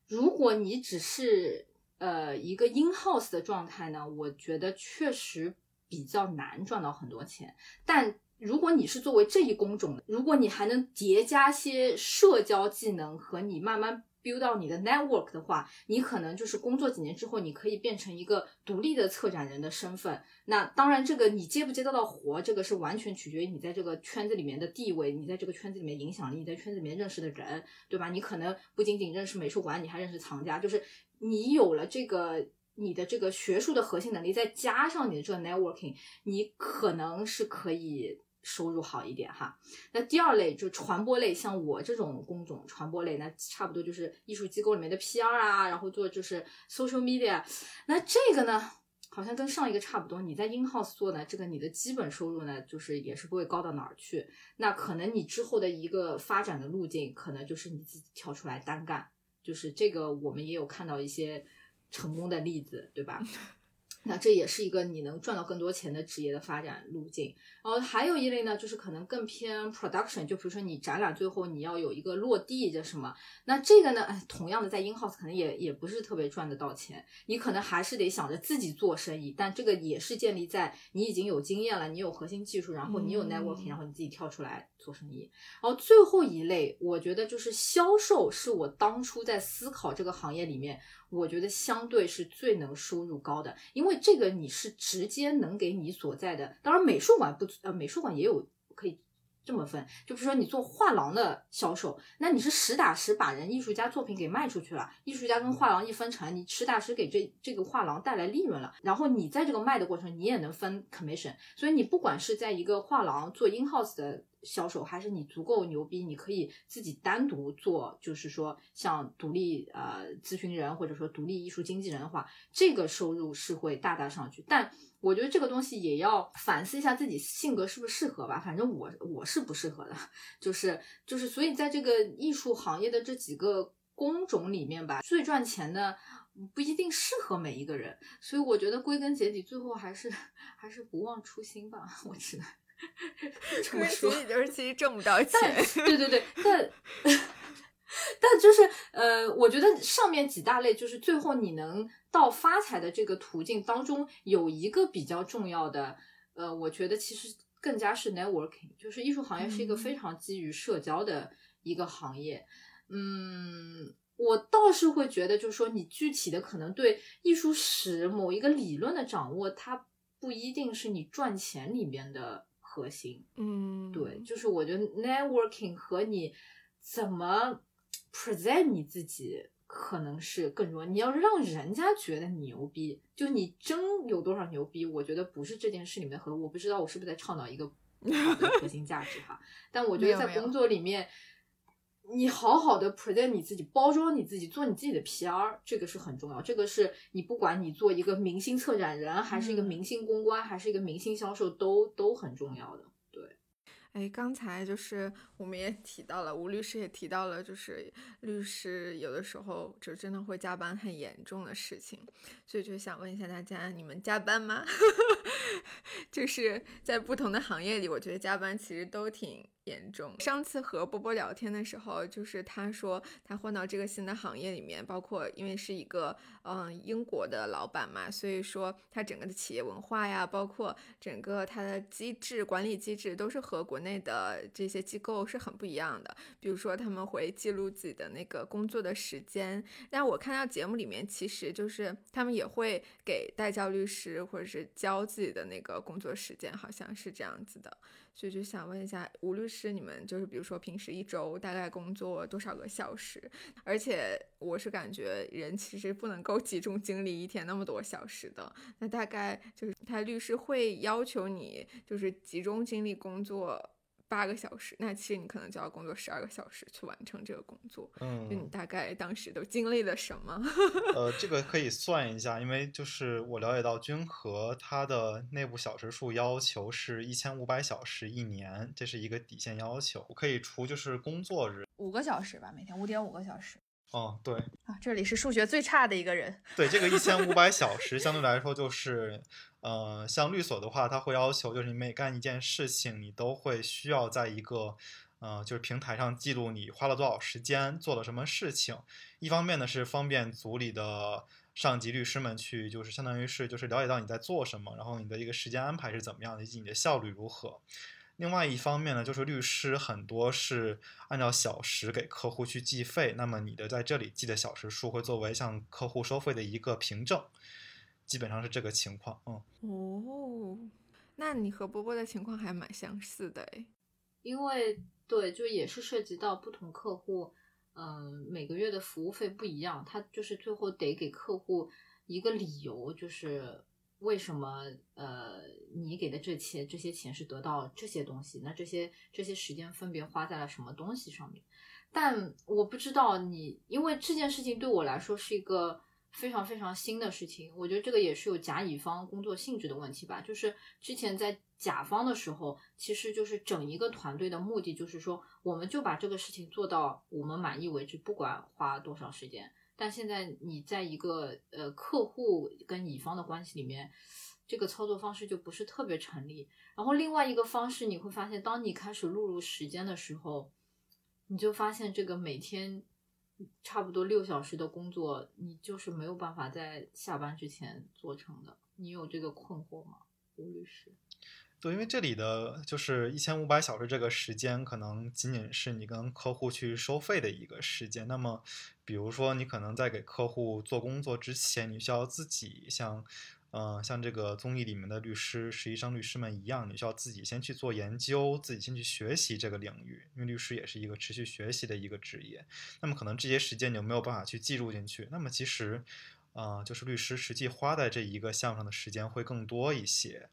[SPEAKER 3] 如果你只是呃一个 in house 的状态呢，我觉得确实比较难赚到很多钱。但如果你是作为这一工种，如果你还能叠加些社交技能和你慢慢。build 到你的 network 的话，你可能就是工作几年之后，你可以变成一个独立的策展人的身份。那当然，这个你接不接得到活，这个是完全取决于你在这个圈子里面的地位，你在这个圈子里面影响力，你在圈子里面认识的人，对吧？你可能不仅仅认识美术馆，你还认识藏家，就是你有了这个你的这个学术的核心能力，再加上你的这个 networking，你可能是可以。收入好一点哈，那第二类就传播类，像我这种工种，传播类那差不多就是艺术机构里面的 PR 啊，然后做就是 social media，那这个呢，好像跟上一个差不多。你在 in house 做呢，这个你的基本收入呢，就是也是不会高到哪儿去。那可能你之后的一个发展的路径，可能就是你自己跳出来单干，就是这个我们也有看到一些成功的例子，对吧？那这也是一个你能赚到更多钱的职业的发展路径。然后还有一类呢，就是可能更偏 production，就比如说你展览最后你要有一个落地这什么，那这个呢，哎，同样的在 in house 可能也也不是特别赚得到钱，你可能还是得想着自己做生意，但这个也是建立在你已经有经验了，你有核心技术，然后你有 networking，然后你自己跳出来做生意。然后最后一类，我觉得就是销售，是我当初在思考这个行业里面。我觉得相对是最能收入高的，因为这个你是直接能给你所在的，当然美术馆不呃美术馆也有可以这么分，就比如说你做画廊的销售，那你是实打实把人艺术家作品给卖出去了，艺术家跟画廊一分成，你实打实给这这个画廊带来利润了，然后你在这个卖的过程你也能分 commission，所以你不管是在一个画廊做 in house 的。销售还是你足够牛逼，你可以自己单独做，就是说像独立呃咨询人或者说独立艺术经纪人的话，这个收入是会大大上去。但我觉得这个东西也要反思一下自己性格是不是适合吧。反正我我是不适合的，就是就是，所以在这个艺术行业的这几个工种里面吧，最赚钱的不一定适合每一个人。所以我觉得归根结底，最后还是还是不忘初心吧。我只能。这么说，
[SPEAKER 2] 就是其实挣不到钱。
[SPEAKER 3] 对对对，但但就是呃，我觉得上面几大类，就是最后你能到发财的这个途径当中，有一个比较重要的，呃，我觉得其实更加是 networking，就是艺术行业是一个非常基于社交的一个行业。嗯，我倒是会觉得，就是说你具体的可能对艺术史某一个理论的掌握，它不一定是你赚钱里面的。核心，
[SPEAKER 2] 嗯，
[SPEAKER 3] 对，就是我觉得 networking 和你怎么 present 你自己可能是更重要。你要让人家觉得你牛逼，就你真有多少牛逼，我觉得不是这件事里面和我不知道我是不是在倡导一个 核心价值哈。但我觉得在工作里面，你好好的 present 你自己，包装你自己，做你自己的 PR，这个是很重要。这个是你不管你做一个明星策展人，还是一个明星公关，还是一个明星销售，都都很重要的。对，
[SPEAKER 2] 哎，刚才就是我们也提到了，吴律师也提到了，就是律师有的时候就真的会加班很严重的事情，所以就想问一下大家，你们加班吗？就是在不同的行业里，我觉得加班其实都挺。严重。上次和波波聊天的时候，就是他说他换到这个新的行业里面，包括因为是一个嗯英国的老板嘛，所以说他整个的企业文化呀，包括整个他的机制、管理机制都是和国内的这些机构是很不一样的。比如说他们会记录自己的那个工作的时间，但我看到节目里面，其实就是他们也会给代教律师或者是教自己的那个工作时间，好像是这样子的。所以就想问一下吴律师，你们就是比如说平时一周大概工作多少个小时？而且我是感觉人其实不能够集中精力一天那么多小时的。那大概就是他律师会要求你就是集中精力工作，八个小时，那其实你可能就要工作十二个小时去完成这个工作。
[SPEAKER 4] 嗯，
[SPEAKER 2] 就你大概当时都经历了什么？
[SPEAKER 4] 呃，这个可以算一下，因为就是我了解到君和它的内部小时数要求是一千五百小时一年，这是一个底线要求，我可以除就是工作日
[SPEAKER 1] 五个小时吧，每天五点五个小时
[SPEAKER 4] 哦，对
[SPEAKER 1] 啊。这里是数学最差的一个人。
[SPEAKER 4] 对，这个一千五百小时 相对来说就是。呃，像律所的话，它会要求就是你每干一件事情，你都会需要在一个呃就是平台上记录你花了多少时间做了什么事情。一方面呢是方便组里的上级律师们去就是相当于是就是了解到你在做什么，然后你的一个时间安排是怎么样的，以及你的效率如何。另外一方面呢，就是律师很多是按照小时给客户去计费，那么你的在这里记的小时数会作为向客户收费的一个凭证。基本上是这个情况，嗯。
[SPEAKER 2] 哦，那你和波波的情况还蛮相似的诶。
[SPEAKER 3] 因为对，就也是涉及到不同客户，嗯，每个月的服务费不一样，他就是最后得给客户一个理由，就是为什么呃你给的这些这些钱是得到这些东西，那这些这些时间分别花在了什么东西上面？但我不知道你，因为这件事情对我来说是一个。非常非常新的事情，我觉得这个也是有甲乙方工作性质的问题吧。就是之前在甲方的时候，其实就是整一个团队的目的就是说，我们就把这个事情做到我们满意为止，不管花多少时间。但现在你在一个呃客户跟乙方的关系里面，这个操作方式就不是特别成立。然后另外一个方式，你会发现，当你开始录入时间的时候，你就发现这个每天。差不多六小时的工作，你就是没有办法在下班之前做成的。你有这个困惑吗，吴律师？
[SPEAKER 4] 对，因为这里的就是一千五百小时这个时间，可能仅仅是你跟客户去收费的一个时间。那么，比如说你可能在给客户做工作之前，你需要自己像。嗯，像这个综艺里面的律师、实习生律师们一样，你需要自己先去做研究，自己先去学习这个领域，因为律师也是一个持续学习的一个职业。那么可能这些时间你就没有办法去计入进去。那么其实，啊，就是律师实际花在这一个项上的时间会更多一些。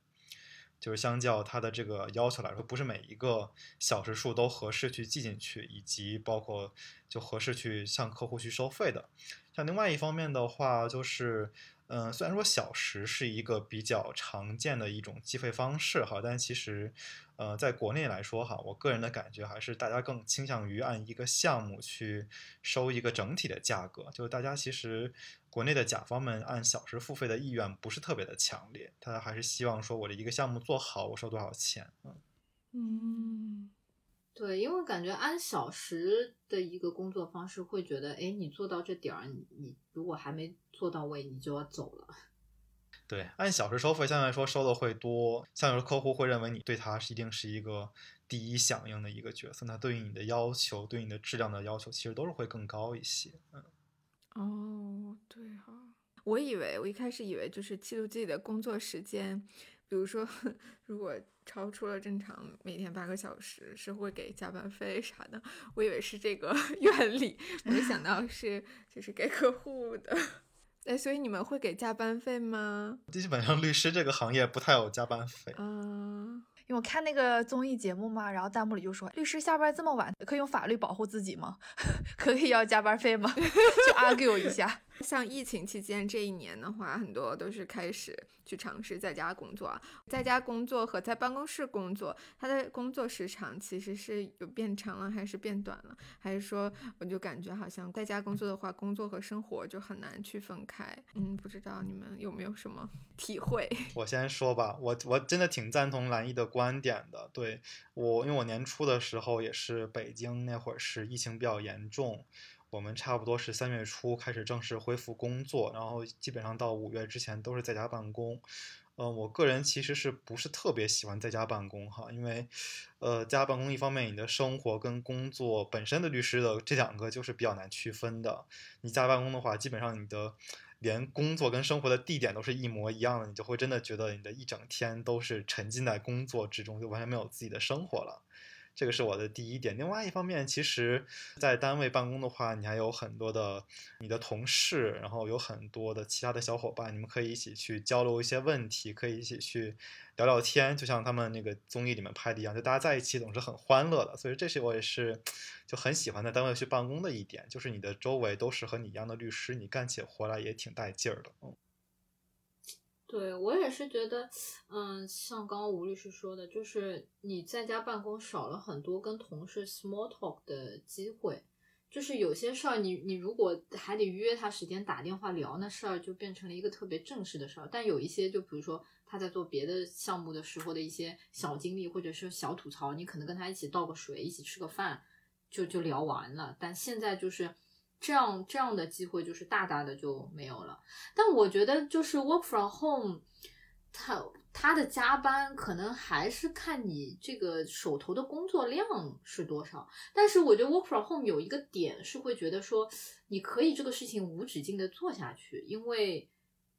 [SPEAKER 4] 就是相较它的这个要求来说，不是每一个小时数都合适去记进去，以及包括就合适去向客户去收费的。像另外一方面的话，就是。嗯，虽然说小时是一个比较常见的一种计费方式哈，但其实，呃，在国内来说哈，我个人的感觉还是大家更倾向于按一个项目去收一个整体的价格。就是大家其实国内的甲方们按小时付费的意愿不是特别的强烈，他还是希望说我的一个项目做好，我收多少钱。嗯，
[SPEAKER 3] 对，因为感觉按小时的一个工作方式，会觉得，哎，你做到这点儿，你你如果还没。做到位，你就要走了。
[SPEAKER 4] 对，按小时收费，相对来说收的会多。像有的客户会认为你对他是一定是一个第一响应的一个角色，那对于你的要求，对你的质量的要求，其实都是会更高一些。嗯。
[SPEAKER 2] 哦，对哈，我以为我一开始以为就是记录自己的工作时间，比如说 如果超出了正常每天八个小时，是会给加班费啥的。我以为是这个 原理，没想到是就是给客户的。哎，所以你们会给加班费吗？
[SPEAKER 4] 基本上律师这个行业不太有加班费。
[SPEAKER 2] 嗯，
[SPEAKER 1] 因为我看那个综艺节目嘛，然后弹幕里就说，律师下班这么晚，可以用法律保护自己吗？可以要加班费吗？就 argue 一下。
[SPEAKER 2] 像疫情期间这一年的话，很多都是开始去尝试在家工作。在家工作和在办公室工作，他的工作时长其实是有变长了还是变短了？还是说，我就感觉好像在家工作的话，工作和生活就很难去分开。嗯，不知道你们有没有什么 体会？
[SPEAKER 4] 我先说吧，我我真的挺赞同蓝毅的观点的。对我，因为我年初的时候也是北京那会儿是疫情比较严重。我们差不多是三月初开始正式恢复工作，然后基本上到五月之前都是在家办公。嗯，我个人其实是不是特别喜欢在家办公哈？因为，呃，在家办公一方面你的生活跟工作本身的律师的这两个就是比较难区分的。你在家办公的话，基本上你的连工作跟生活的地点都是一模一样的，你就会真的觉得你的一整天都是沉浸在工作之中，就完全没有自己的生活了。这个是我的第一点。另外一方面，其实，在单位办公的话，你还有很多的你的同事，然后有很多的其他的小伙伴，你们可以一起去交流一些问题，可以一起去聊聊天，就像他们那个综艺里面拍的一样，就大家在一起总是很欢乐的。所以这是我也是就很喜欢在单位去办公的一点，就是你的周围都是和你一样的律师，你干起活来也挺带劲儿的。嗯。
[SPEAKER 3] 对我也是觉得，嗯，像刚刚吴律师说的，就是你在家办公少了很多跟同事 small talk 的机会，就是有些事儿，你你如果还得约他时间打电话聊那事儿，就变成了一个特别正式的事儿。但有一些，就比如说他在做别的项目的时候的一些小经历或者是小吐槽，你可能跟他一起倒个水，一起吃个饭，就就聊完了。但现在就是。这样这样的机会就是大大的就没有了，但我觉得就是 work from home，他他的加班可能还是看你这个手头的工作量是多少。但是我觉得 work from home 有一个点是会觉得说，你可以这个事情无止境的做下去，因为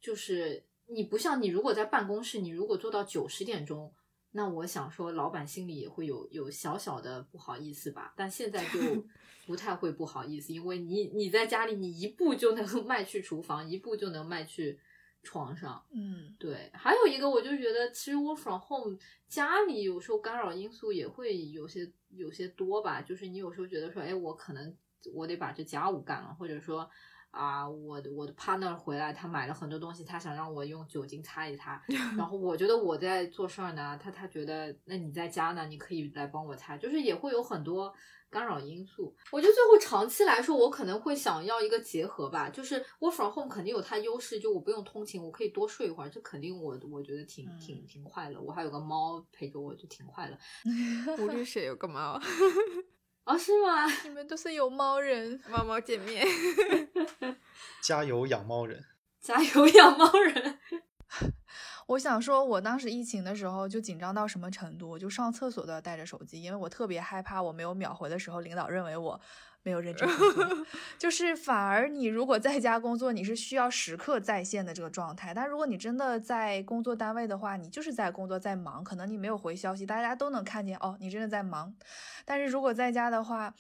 [SPEAKER 3] 就是你不像你如果在办公室，你如果做到九十点钟。那我想说，老板心里也会有有小小的不好意思吧？但现在就 不太会不好意思，因为你你在家里，你一步就能 迈去厨房，一步就能迈去床上。
[SPEAKER 1] 嗯，
[SPEAKER 3] 对。还有一个，我就觉得其实 work from home 家里有时候干扰因素也会有些有些多吧。就是你有时候觉得说，哎，我可能我得把这家务干了，或者说。啊，我的我的 partner 回来，他买了很多东西，他想让我用酒精擦一擦。然后我觉得我在做事儿呢，他他觉得那你在家呢，你可以来帮我擦，就是也会有很多干扰因素。我觉得最后长期来说，我可能会想要一个结合吧，就是 work from home 肯定有它优势，就我不用通勤，我可以多睡一会儿，这肯定我我觉得挺挺挺快乐。我还有个猫陪着我，就挺快乐。
[SPEAKER 2] 吴律师有个猫。
[SPEAKER 3] 哦，是吗？
[SPEAKER 1] 你们都是有猫人，
[SPEAKER 2] 猫猫见面，
[SPEAKER 4] 加油养猫人，
[SPEAKER 3] 加油养猫人。
[SPEAKER 1] 我想说，我当时疫情的时候就紧张到什么程度，我就上厕所都要带着手机，因为我特别害怕我没有秒回的时候，领导认为我。没有认真工作，就是反而你如果在家工作，你是需要时刻在线的这个状态。但如果你真的在工作单位的话，你就是在工作在忙，可能你没有回消息，大家都能看见哦，你真的在忙。但是如果在家的话，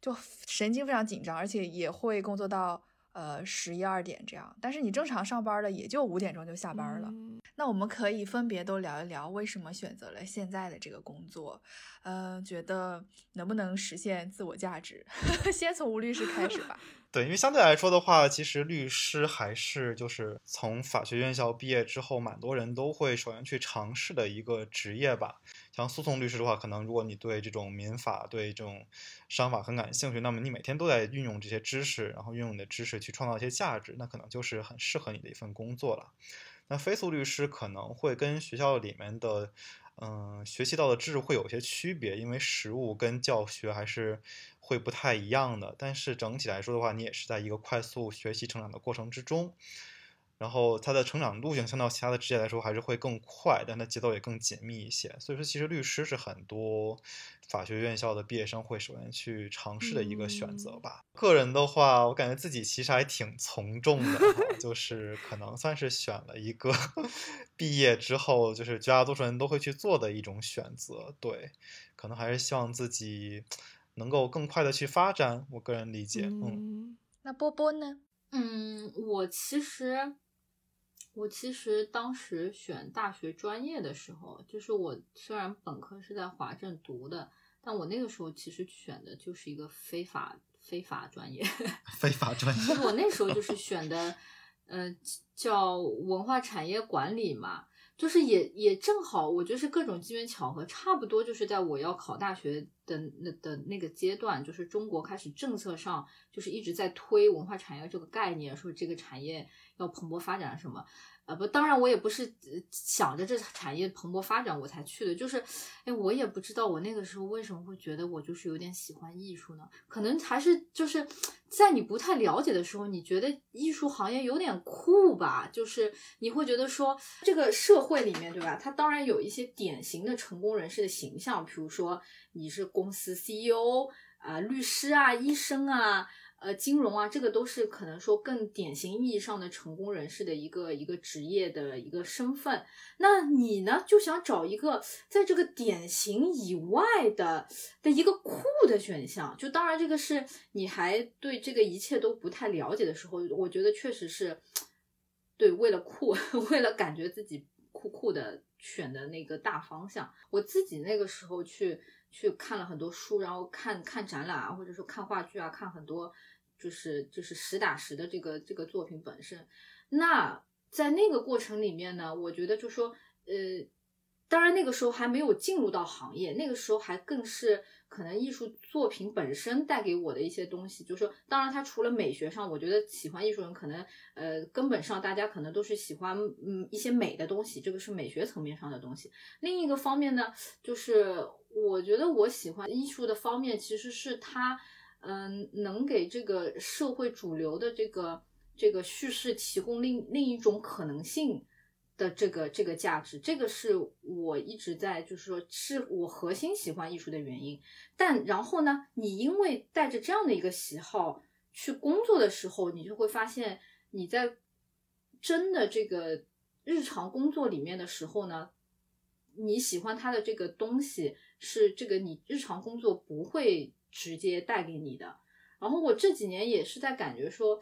[SPEAKER 1] 就神经非常紧张，而且也会工作到。呃，十一二点这样，但是你正常上班的也就五点钟就下班了。那我们可以分别都聊一聊为什么选择了现在的这个工作，呃，觉得能不能实现自我价值？先从吴律师开始吧。
[SPEAKER 4] 对，因为相对来说的话，其实律师还是就是从法学院校毕业之后，蛮多人都会首先去尝试的一个职业吧。像诉讼律师的话，可能如果你对这种民法、对这种商法很感兴趣，那么你每天都在运用这些知识，然后运用你的知识去创造一些价值，那可能就是很适合你的一份工作了。那非诉律师可能会跟学校里面的，嗯，学习到的知识会有些区别，因为实务跟教学还是。会不太一样的，但是整体来说的话，你也是在一个快速学习成长的过程之中，然后它的成长路径相较其他的职业来说还是会更快，但它节奏也更紧密一些。所以说，其实律师是很多法学院校的毕业生会首先去尝试的一个选择吧。个人的话，我感觉自己其实还挺从众的，就是可能算是选了一个 毕业之后就是绝大多数人都会去做的一种选择。对，可能还是希望自己。能够更快的去发展，我个人理解。嗯，
[SPEAKER 1] 那波波呢？
[SPEAKER 3] 嗯，我其实，我其实当时选大学专业的时候，就是我虽然本科是在华政读的，但我那个时候其实选的就是一个非法非法专业。
[SPEAKER 4] 非法专业。
[SPEAKER 3] 我那时候就是 选的，呃，叫文化产业管理嘛。就是也也正好，我觉得是各种机缘巧合，差不多就是在我要考大学的那的那个阶段，就是中国开始政策上就是一直在推文化产业这个概念，说这个产业要蓬勃发展什么。啊不，当然我也不是想着这产业蓬勃发展我才去的，就是，哎，我也不知道我那个时候为什么会觉得我就是有点喜欢艺术呢？可能还是就是在你不太了解的时候，你觉得艺术行业有点酷吧？就是你会觉得说这个社会里面，对吧？它当然有一些典型的成功人士的形象，比如说你是公司 CEO 啊、律师啊、医生啊。呃，金融啊，这个都是可能说更典型意义上的成功人士的一个一个职业的一个身份。那你呢，就想找一个在这个典型以外的的一个酷的选项。就当然这个是你还对这个一切都不太了解的时候，我觉得确实是，对，为了酷，为了感觉自己酷酷的选的那个大方向。我自己那个时候去去看了很多书，然后看看展览啊，或者说看话剧啊，看很多。就是就是实打实的这个这个作品本身，那在那个过程里面呢，我觉得就说，呃，当然那个时候还没有进入到行业，那个时候还更是可能艺术作品本身带给我的一些东西。就是说，当然它除了美学上，我觉得喜欢艺术人可能，呃，根本上大家可能都是喜欢嗯一些美的东西，这个是美学层面上的东西。另一个方面呢，就是我觉得我喜欢艺术的方面，其实是它。嗯，能给这个社会主流的这个这个叙事提供另另一种可能性的这个这个价值，这个是我一直在就是说是我核心喜欢艺术的原因。但然后呢，你因为带着这样的一个喜好去工作的时候，你就会发现你在真的这个日常工作里面的时候呢，你喜欢他的这个东西是这个你日常工作不会。直接带给你的，然后我这几年也是在感觉说，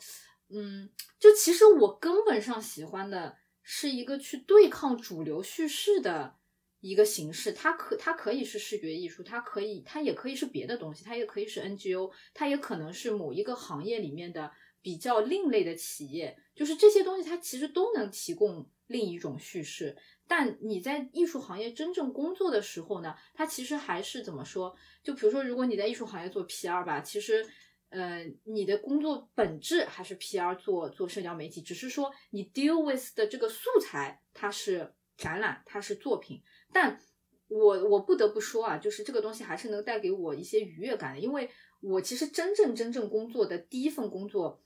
[SPEAKER 3] 嗯，就其实我根本上喜欢的是一个去对抗主流叙事的一个形式，它可它可以是视觉艺术，它可以它也可以是别的东西，它也可以是 NGO，它也可能是某一个行业里面的比较另类的企业，就是这些东西它其实都能提供另一种叙事。但你在艺术行业真正工作的时候呢，它其实还是怎么说？就比如说，如果你在艺术行业做 PR 吧，其实，呃，你的工作本质还是 PR 做做社交媒体，只是说你 deal with 的这个素材它是展览，它是作品。但我我不得不说啊，就是这个东西还是能带给我一些愉悦感的，因为我其实真正真正工作的第一份工作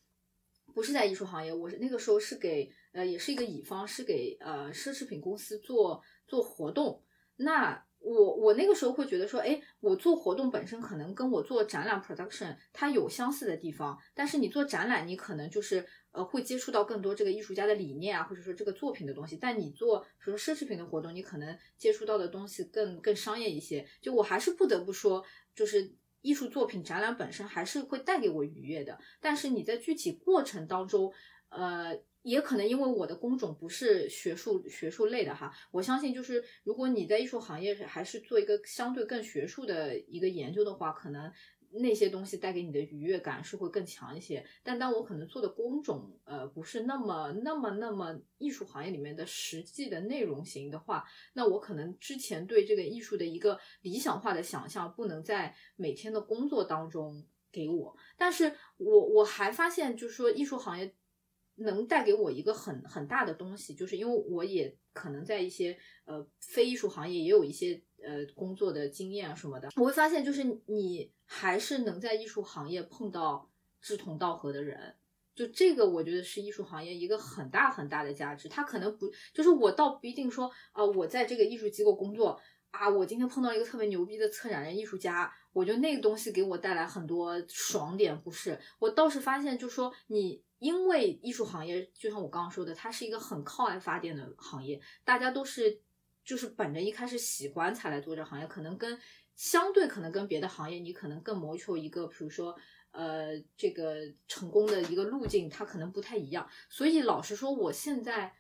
[SPEAKER 3] 不是在艺术行业，我是那个时候是给。呃，也是一个乙方，是给呃奢侈品公司做做活动。那我我那个时候会觉得说，哎，我做活动本身可能跟我做展览 production 它有相似的地方，但是你做展览，你可能就是呃会接触到更多这个艺术家的理念啊，或者说这个作品的东西。但你做比如奢侈品的活动，你可能接触到的东西更更商业一些。就我还是不得不说，就是艺术作品展览本身还是会带给我愉悦的。但是你在具体过程当中，呃。也可能因为我的工种不是学术学术类的哈，我相信就是如果你在艺术行业还是做一个相对更学术的一个研究的话，可能那些东西带给你的愉悦感是会更强一些。但当我可能做的工种呃不是那么那么那么艺术行业里面的实际的内容型的话，那我可能之前对这个艺术的一个理想化的想象不能在每天的工作当中给我。但是我我还发现就是说艺术行业。能带给我一个很很大的东西，就是因为我也可能在一些呃非艺术行业也有一些呃工作的经验什么的，我会发现就是你还是能在艺术行业碰到志同道合的人，就这个我觉得是艺术行业一个很大很大的价值。他可能不就是我倒不一定说啊，我在这个艺术机构工作啊，我今天碰到一个特别牛逼的策展人艺术家，我觉得那个东西给我带来很多爽点，不是？我倒是发现，就说你。因为艺术行业就像我刚刚说的，它是一个很靠爱发电的行业，大家都是就是本着一开始喜欢才来做这行业，可能跟相对可能跟别的行业，你可能更谋求一个，比如说呃这个成功的一个路径，它可能不太一样。所以老实说，我现在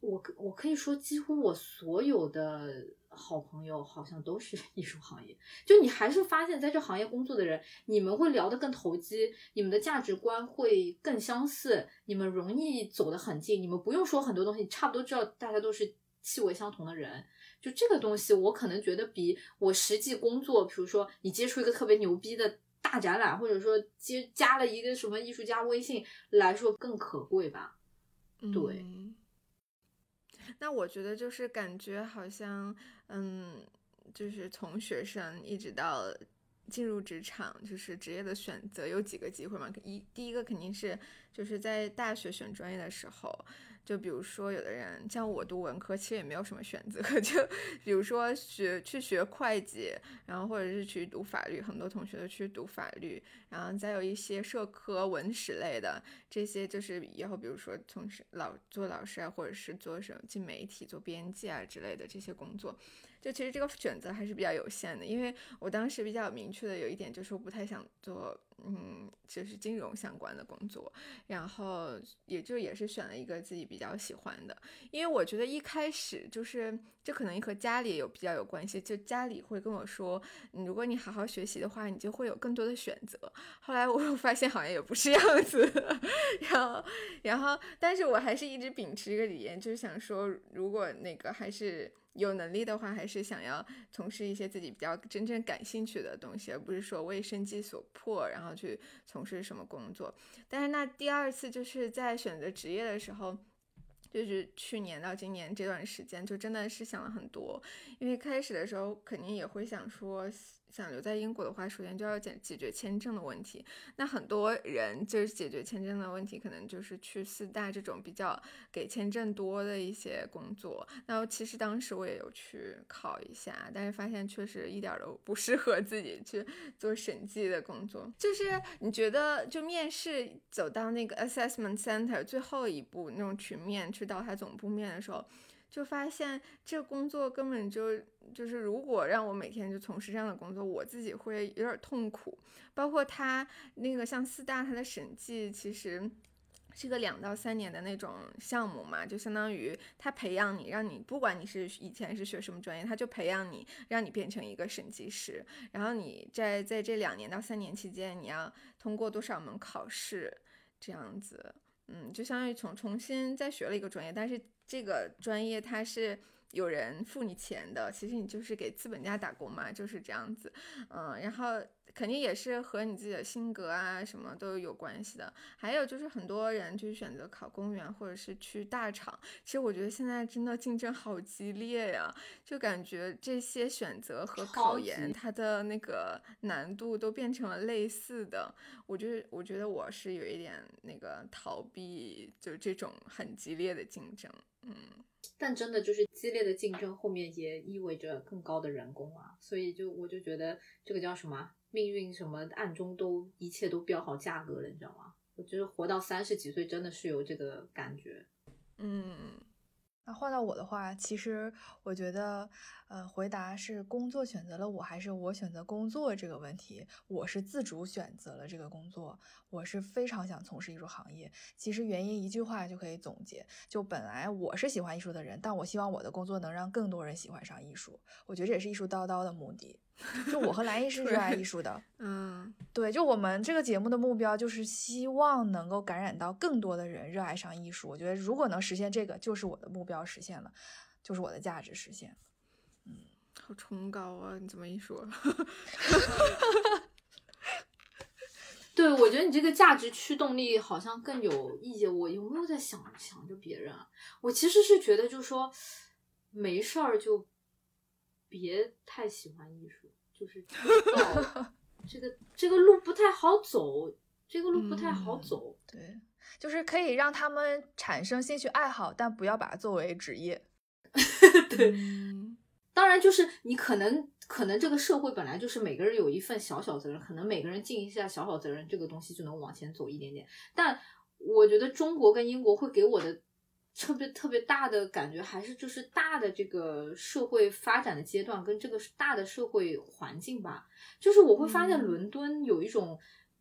[SPEAKER 3] 我我可以说，几乎我所有的。好朋友好像都是 艺术行业，就你还是发现，在这行业工作的人，你们会聊得更投机，你们的价值观会更相似，你们容易走得很近，你们不用说很多东西，差不多知道大家都是气味相同的人。就这个东西，我可能觉得比我实际工作，比如说你接触一个特别牛逼的大展览，或者说接加了一个什么艺术家微信来说更可贵吧。对。
[SPEAKER 2] 那我觉得就是感觉好像，嗯，就是从学生一直到进入职场，就是职业的选择有几个机会嘛。一第一个肯定是就是在大学选专业的时候，就比如说，有的人像我读文科，其实也没有什么选择。就比如说学去学会计，然后或者是去读法律，很多同学都去读法律。然后再有一些社科、文史类的，这些就是以后比如说从事老做老师啊，或者是做什么进媒体、做编辑啊之类的这些工作。就其实这个选择还是比较有限的，因为我当时比较明确的有一点就是我不太想做，嗯，就是金融相关的工作，然后也就也是选了一个自己比较喜欢的，因为我觉得一开始就是这可能和家里有比较有关系，就家里会跟我说，如果你好好学习的话，你就会有更多的选择。后来我发现好像也不是样子，然后然后但是我还是一直秉持一个理念，就是想说，如果那个还是。有能力的话，还是想要从事一些自己比较真正感兴趣的东西，而不是说为生计所迫，然后去从事什么工作。但是那第二次就是在选择职业的时候，就是去年到今年这段时间，就真的是想了很多。因为开始的时候肯定也会想说。想留在英国的话，首先就要解解决签证的问题。那很多人就是解决签证的问题，可能就是去四大这种比较给签证多的一些工作。那其实当时我也有去考一下，但是发现确实一点都不适合自己去做审计的工作。就是你觉得，就面试走到那个 assessment center 最后一步那种群面，去到他总部面的时候。就发现这工作根本就就是，如果让我每天就从事这样的工作，我自己会有点痛苦。包括他那个像四大，他的审计其实是个两到三年的那种项目嘛，就相当于他培养你，让你不管你是以前是学什么专业，他就培养你，让你变成一个审计师。然后你在在这两年到三年期间，你要通过多少门考试，这样子，嗯，就相当于重重新再学了一个专业，但是。这个专业它是有人付你钱的，其实你就是给资本家打工嘛，就是这样子，嗯，然后。肯定也是和你自己的性格啊什么都有关系的。还有就是很多人就选择考公务员或者是去大厂。其实我觉得现在真的竞争好激烈呀，就感觉这些选择和考研它的那个难度都变成了类似的。我就是我觉得我是有一点那个逃避，就这种很激烈的竞争。嗯，
[SPEAKER 3] 但真的就是激烈的竞争后面也意味着更高的人工啊，所以就我就觉得这个叫什么？命运什么暗中都一切都标好价格了，你知道吗？我觉得活到三十几岁真的是有这个感觉。
[SPEAKER 2] 嗯，
[SPEAKER 1] 那换到我的话，其实我觉得，呃，回答是工作选择了我还是我选择工作这个问题，我是自主选择了这个工作，我是非常想从事艺术行业。其实原因一句话就可以总结，就本来我是喜欢艺术的人，但我希望我的工作能让更多人喜欢上艺术。我觉得这也是艺术叨叨的目的。就我和蓝 艺是热爱艺术的，
[SPEAKER 2] 嗯，
[SPEAKER 1] 对，就我们这个节目的目标就是希望能够感染到更多的人热爱上艺术。我觉得如果能实现这个，就是我的目标实现了，就是我的价值实现。
[SPEAKER 2] 嗯，好崇高啊！你这么一说，
[SPEAKER 3] 对我觉得你这个价值驱动力好像更有意义。我有没有在想想着别人啊？我其实是觉得，就是说没事儿就。别太喜欢艺术，就是 这个这个路不太好走，这个路不太好走。
[SPEAKER 1] 对，就是可以让他们产生兴趣爱好，但不要把它作为职业。
[SPEAKER 3] 对，当然就是你可能可能这个社会本来就是每个人有一份小小责任，可能每个人尽一下小小责任，这个东西就能往前走一点点。但我觉得中国跟英国会给我的。特别特别大的感觉，还是就是大的这个社会发展的阶段跟这个大的社会环境吧。就是我会发现伦敦有一种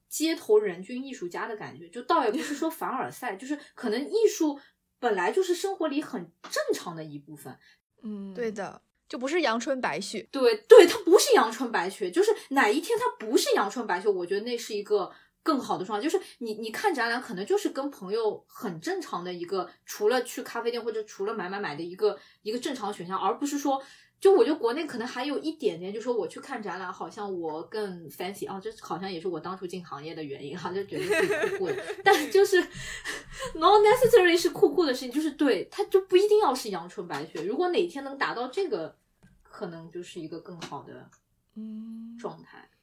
[SPEAKER 3] 街头人均艺术家的感觉，就倒也不是说凡尔赛，就是可能艺术本来就是生活里很正常的一部分。
[SPEAKER 2] 嗯，
[SPEAKER 1] 对的，就不是阳春白雪。
[SPEAKER 3] 对，对，它不是阳春白雪，就是哪一天它不是阳春白雪，我觉得那是一个。更好的状态就是你，你看展览可能就是跟朋友很正常的一个，除了去咖啡店或者除了买买买的一个一个正常选项，而不是说，就我觉得国内可能还有一点点，就说我去看展览，好像我更 fancy 啊，这好像也是我当初进行业的原因哈，就觉得自己酷酷的，但就是 not necessarily 是酷酷的事情，就是对它就不一定要是阳春白雪，如果哪天能达到这个，可能就是一个更好的
[SPEAKER 2] 嗯
[SPEAKER 3] 状态，
[SPEAKER 2] 嗯。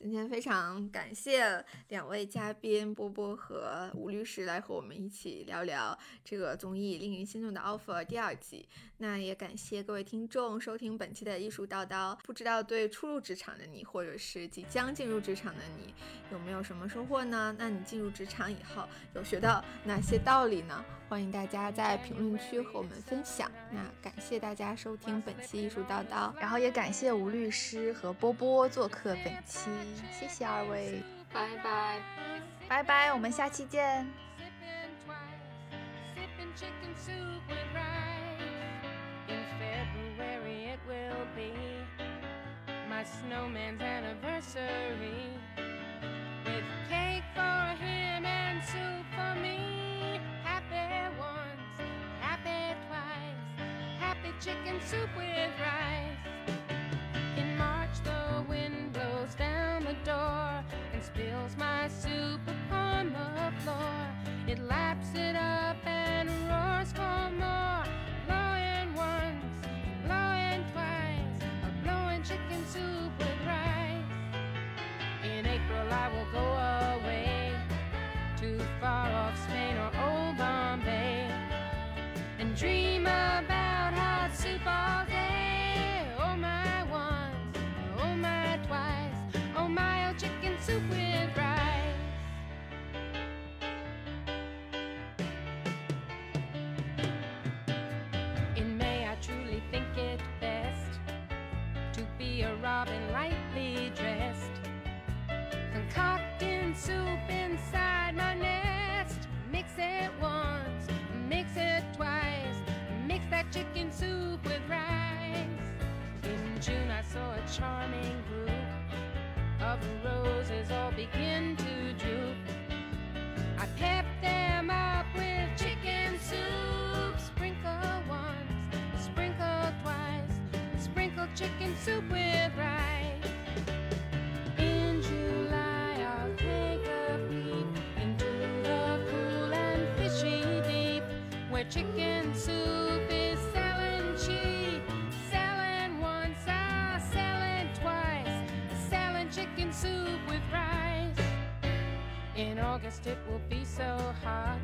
[SPEAKER 2] 今天非常感谢两位嘉宾波波和吴律师来和我们一起聊聊这个综艺《令人心动的 offer》第二季。那也感谢各位听众收听本期的艺术叨叨。不知道对初入职场的你，或者是即将进入职场的你，有没有什么收获呢？那你进入职场以后有学到哪些道理呢？欢迎大家在评论区和我们分享。那感谢大家收听本期艺术叨叨，
[SPEAKER 5] 然后也感谢吴律师和波波做客本期，谢谢二位，
[SPEAKER 3] 拜拜，
[SPEAKER 5] 拜拜，我们下期见。snowman's anniversary chicken soup with rice. In March, the wind blows down the door and spills my soup upon the floor. It laps it up and roars for more. Blowing once, blowing twice, a blowing chicken soup with rice. In April, I will go away to far off Spain or old Bombay and dream about chicken soup with rice. In June, I saw a charming group of roses all begin to droop. I pepped them up with chicken soup. Sprinkle once, sprinkle twice, sprinkle chicken soup with rice. In July, I'll take a peep into the cool and fishy deep where chicken soup In August, it will be so hot.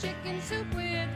[SPEAKER 5] chicken soup with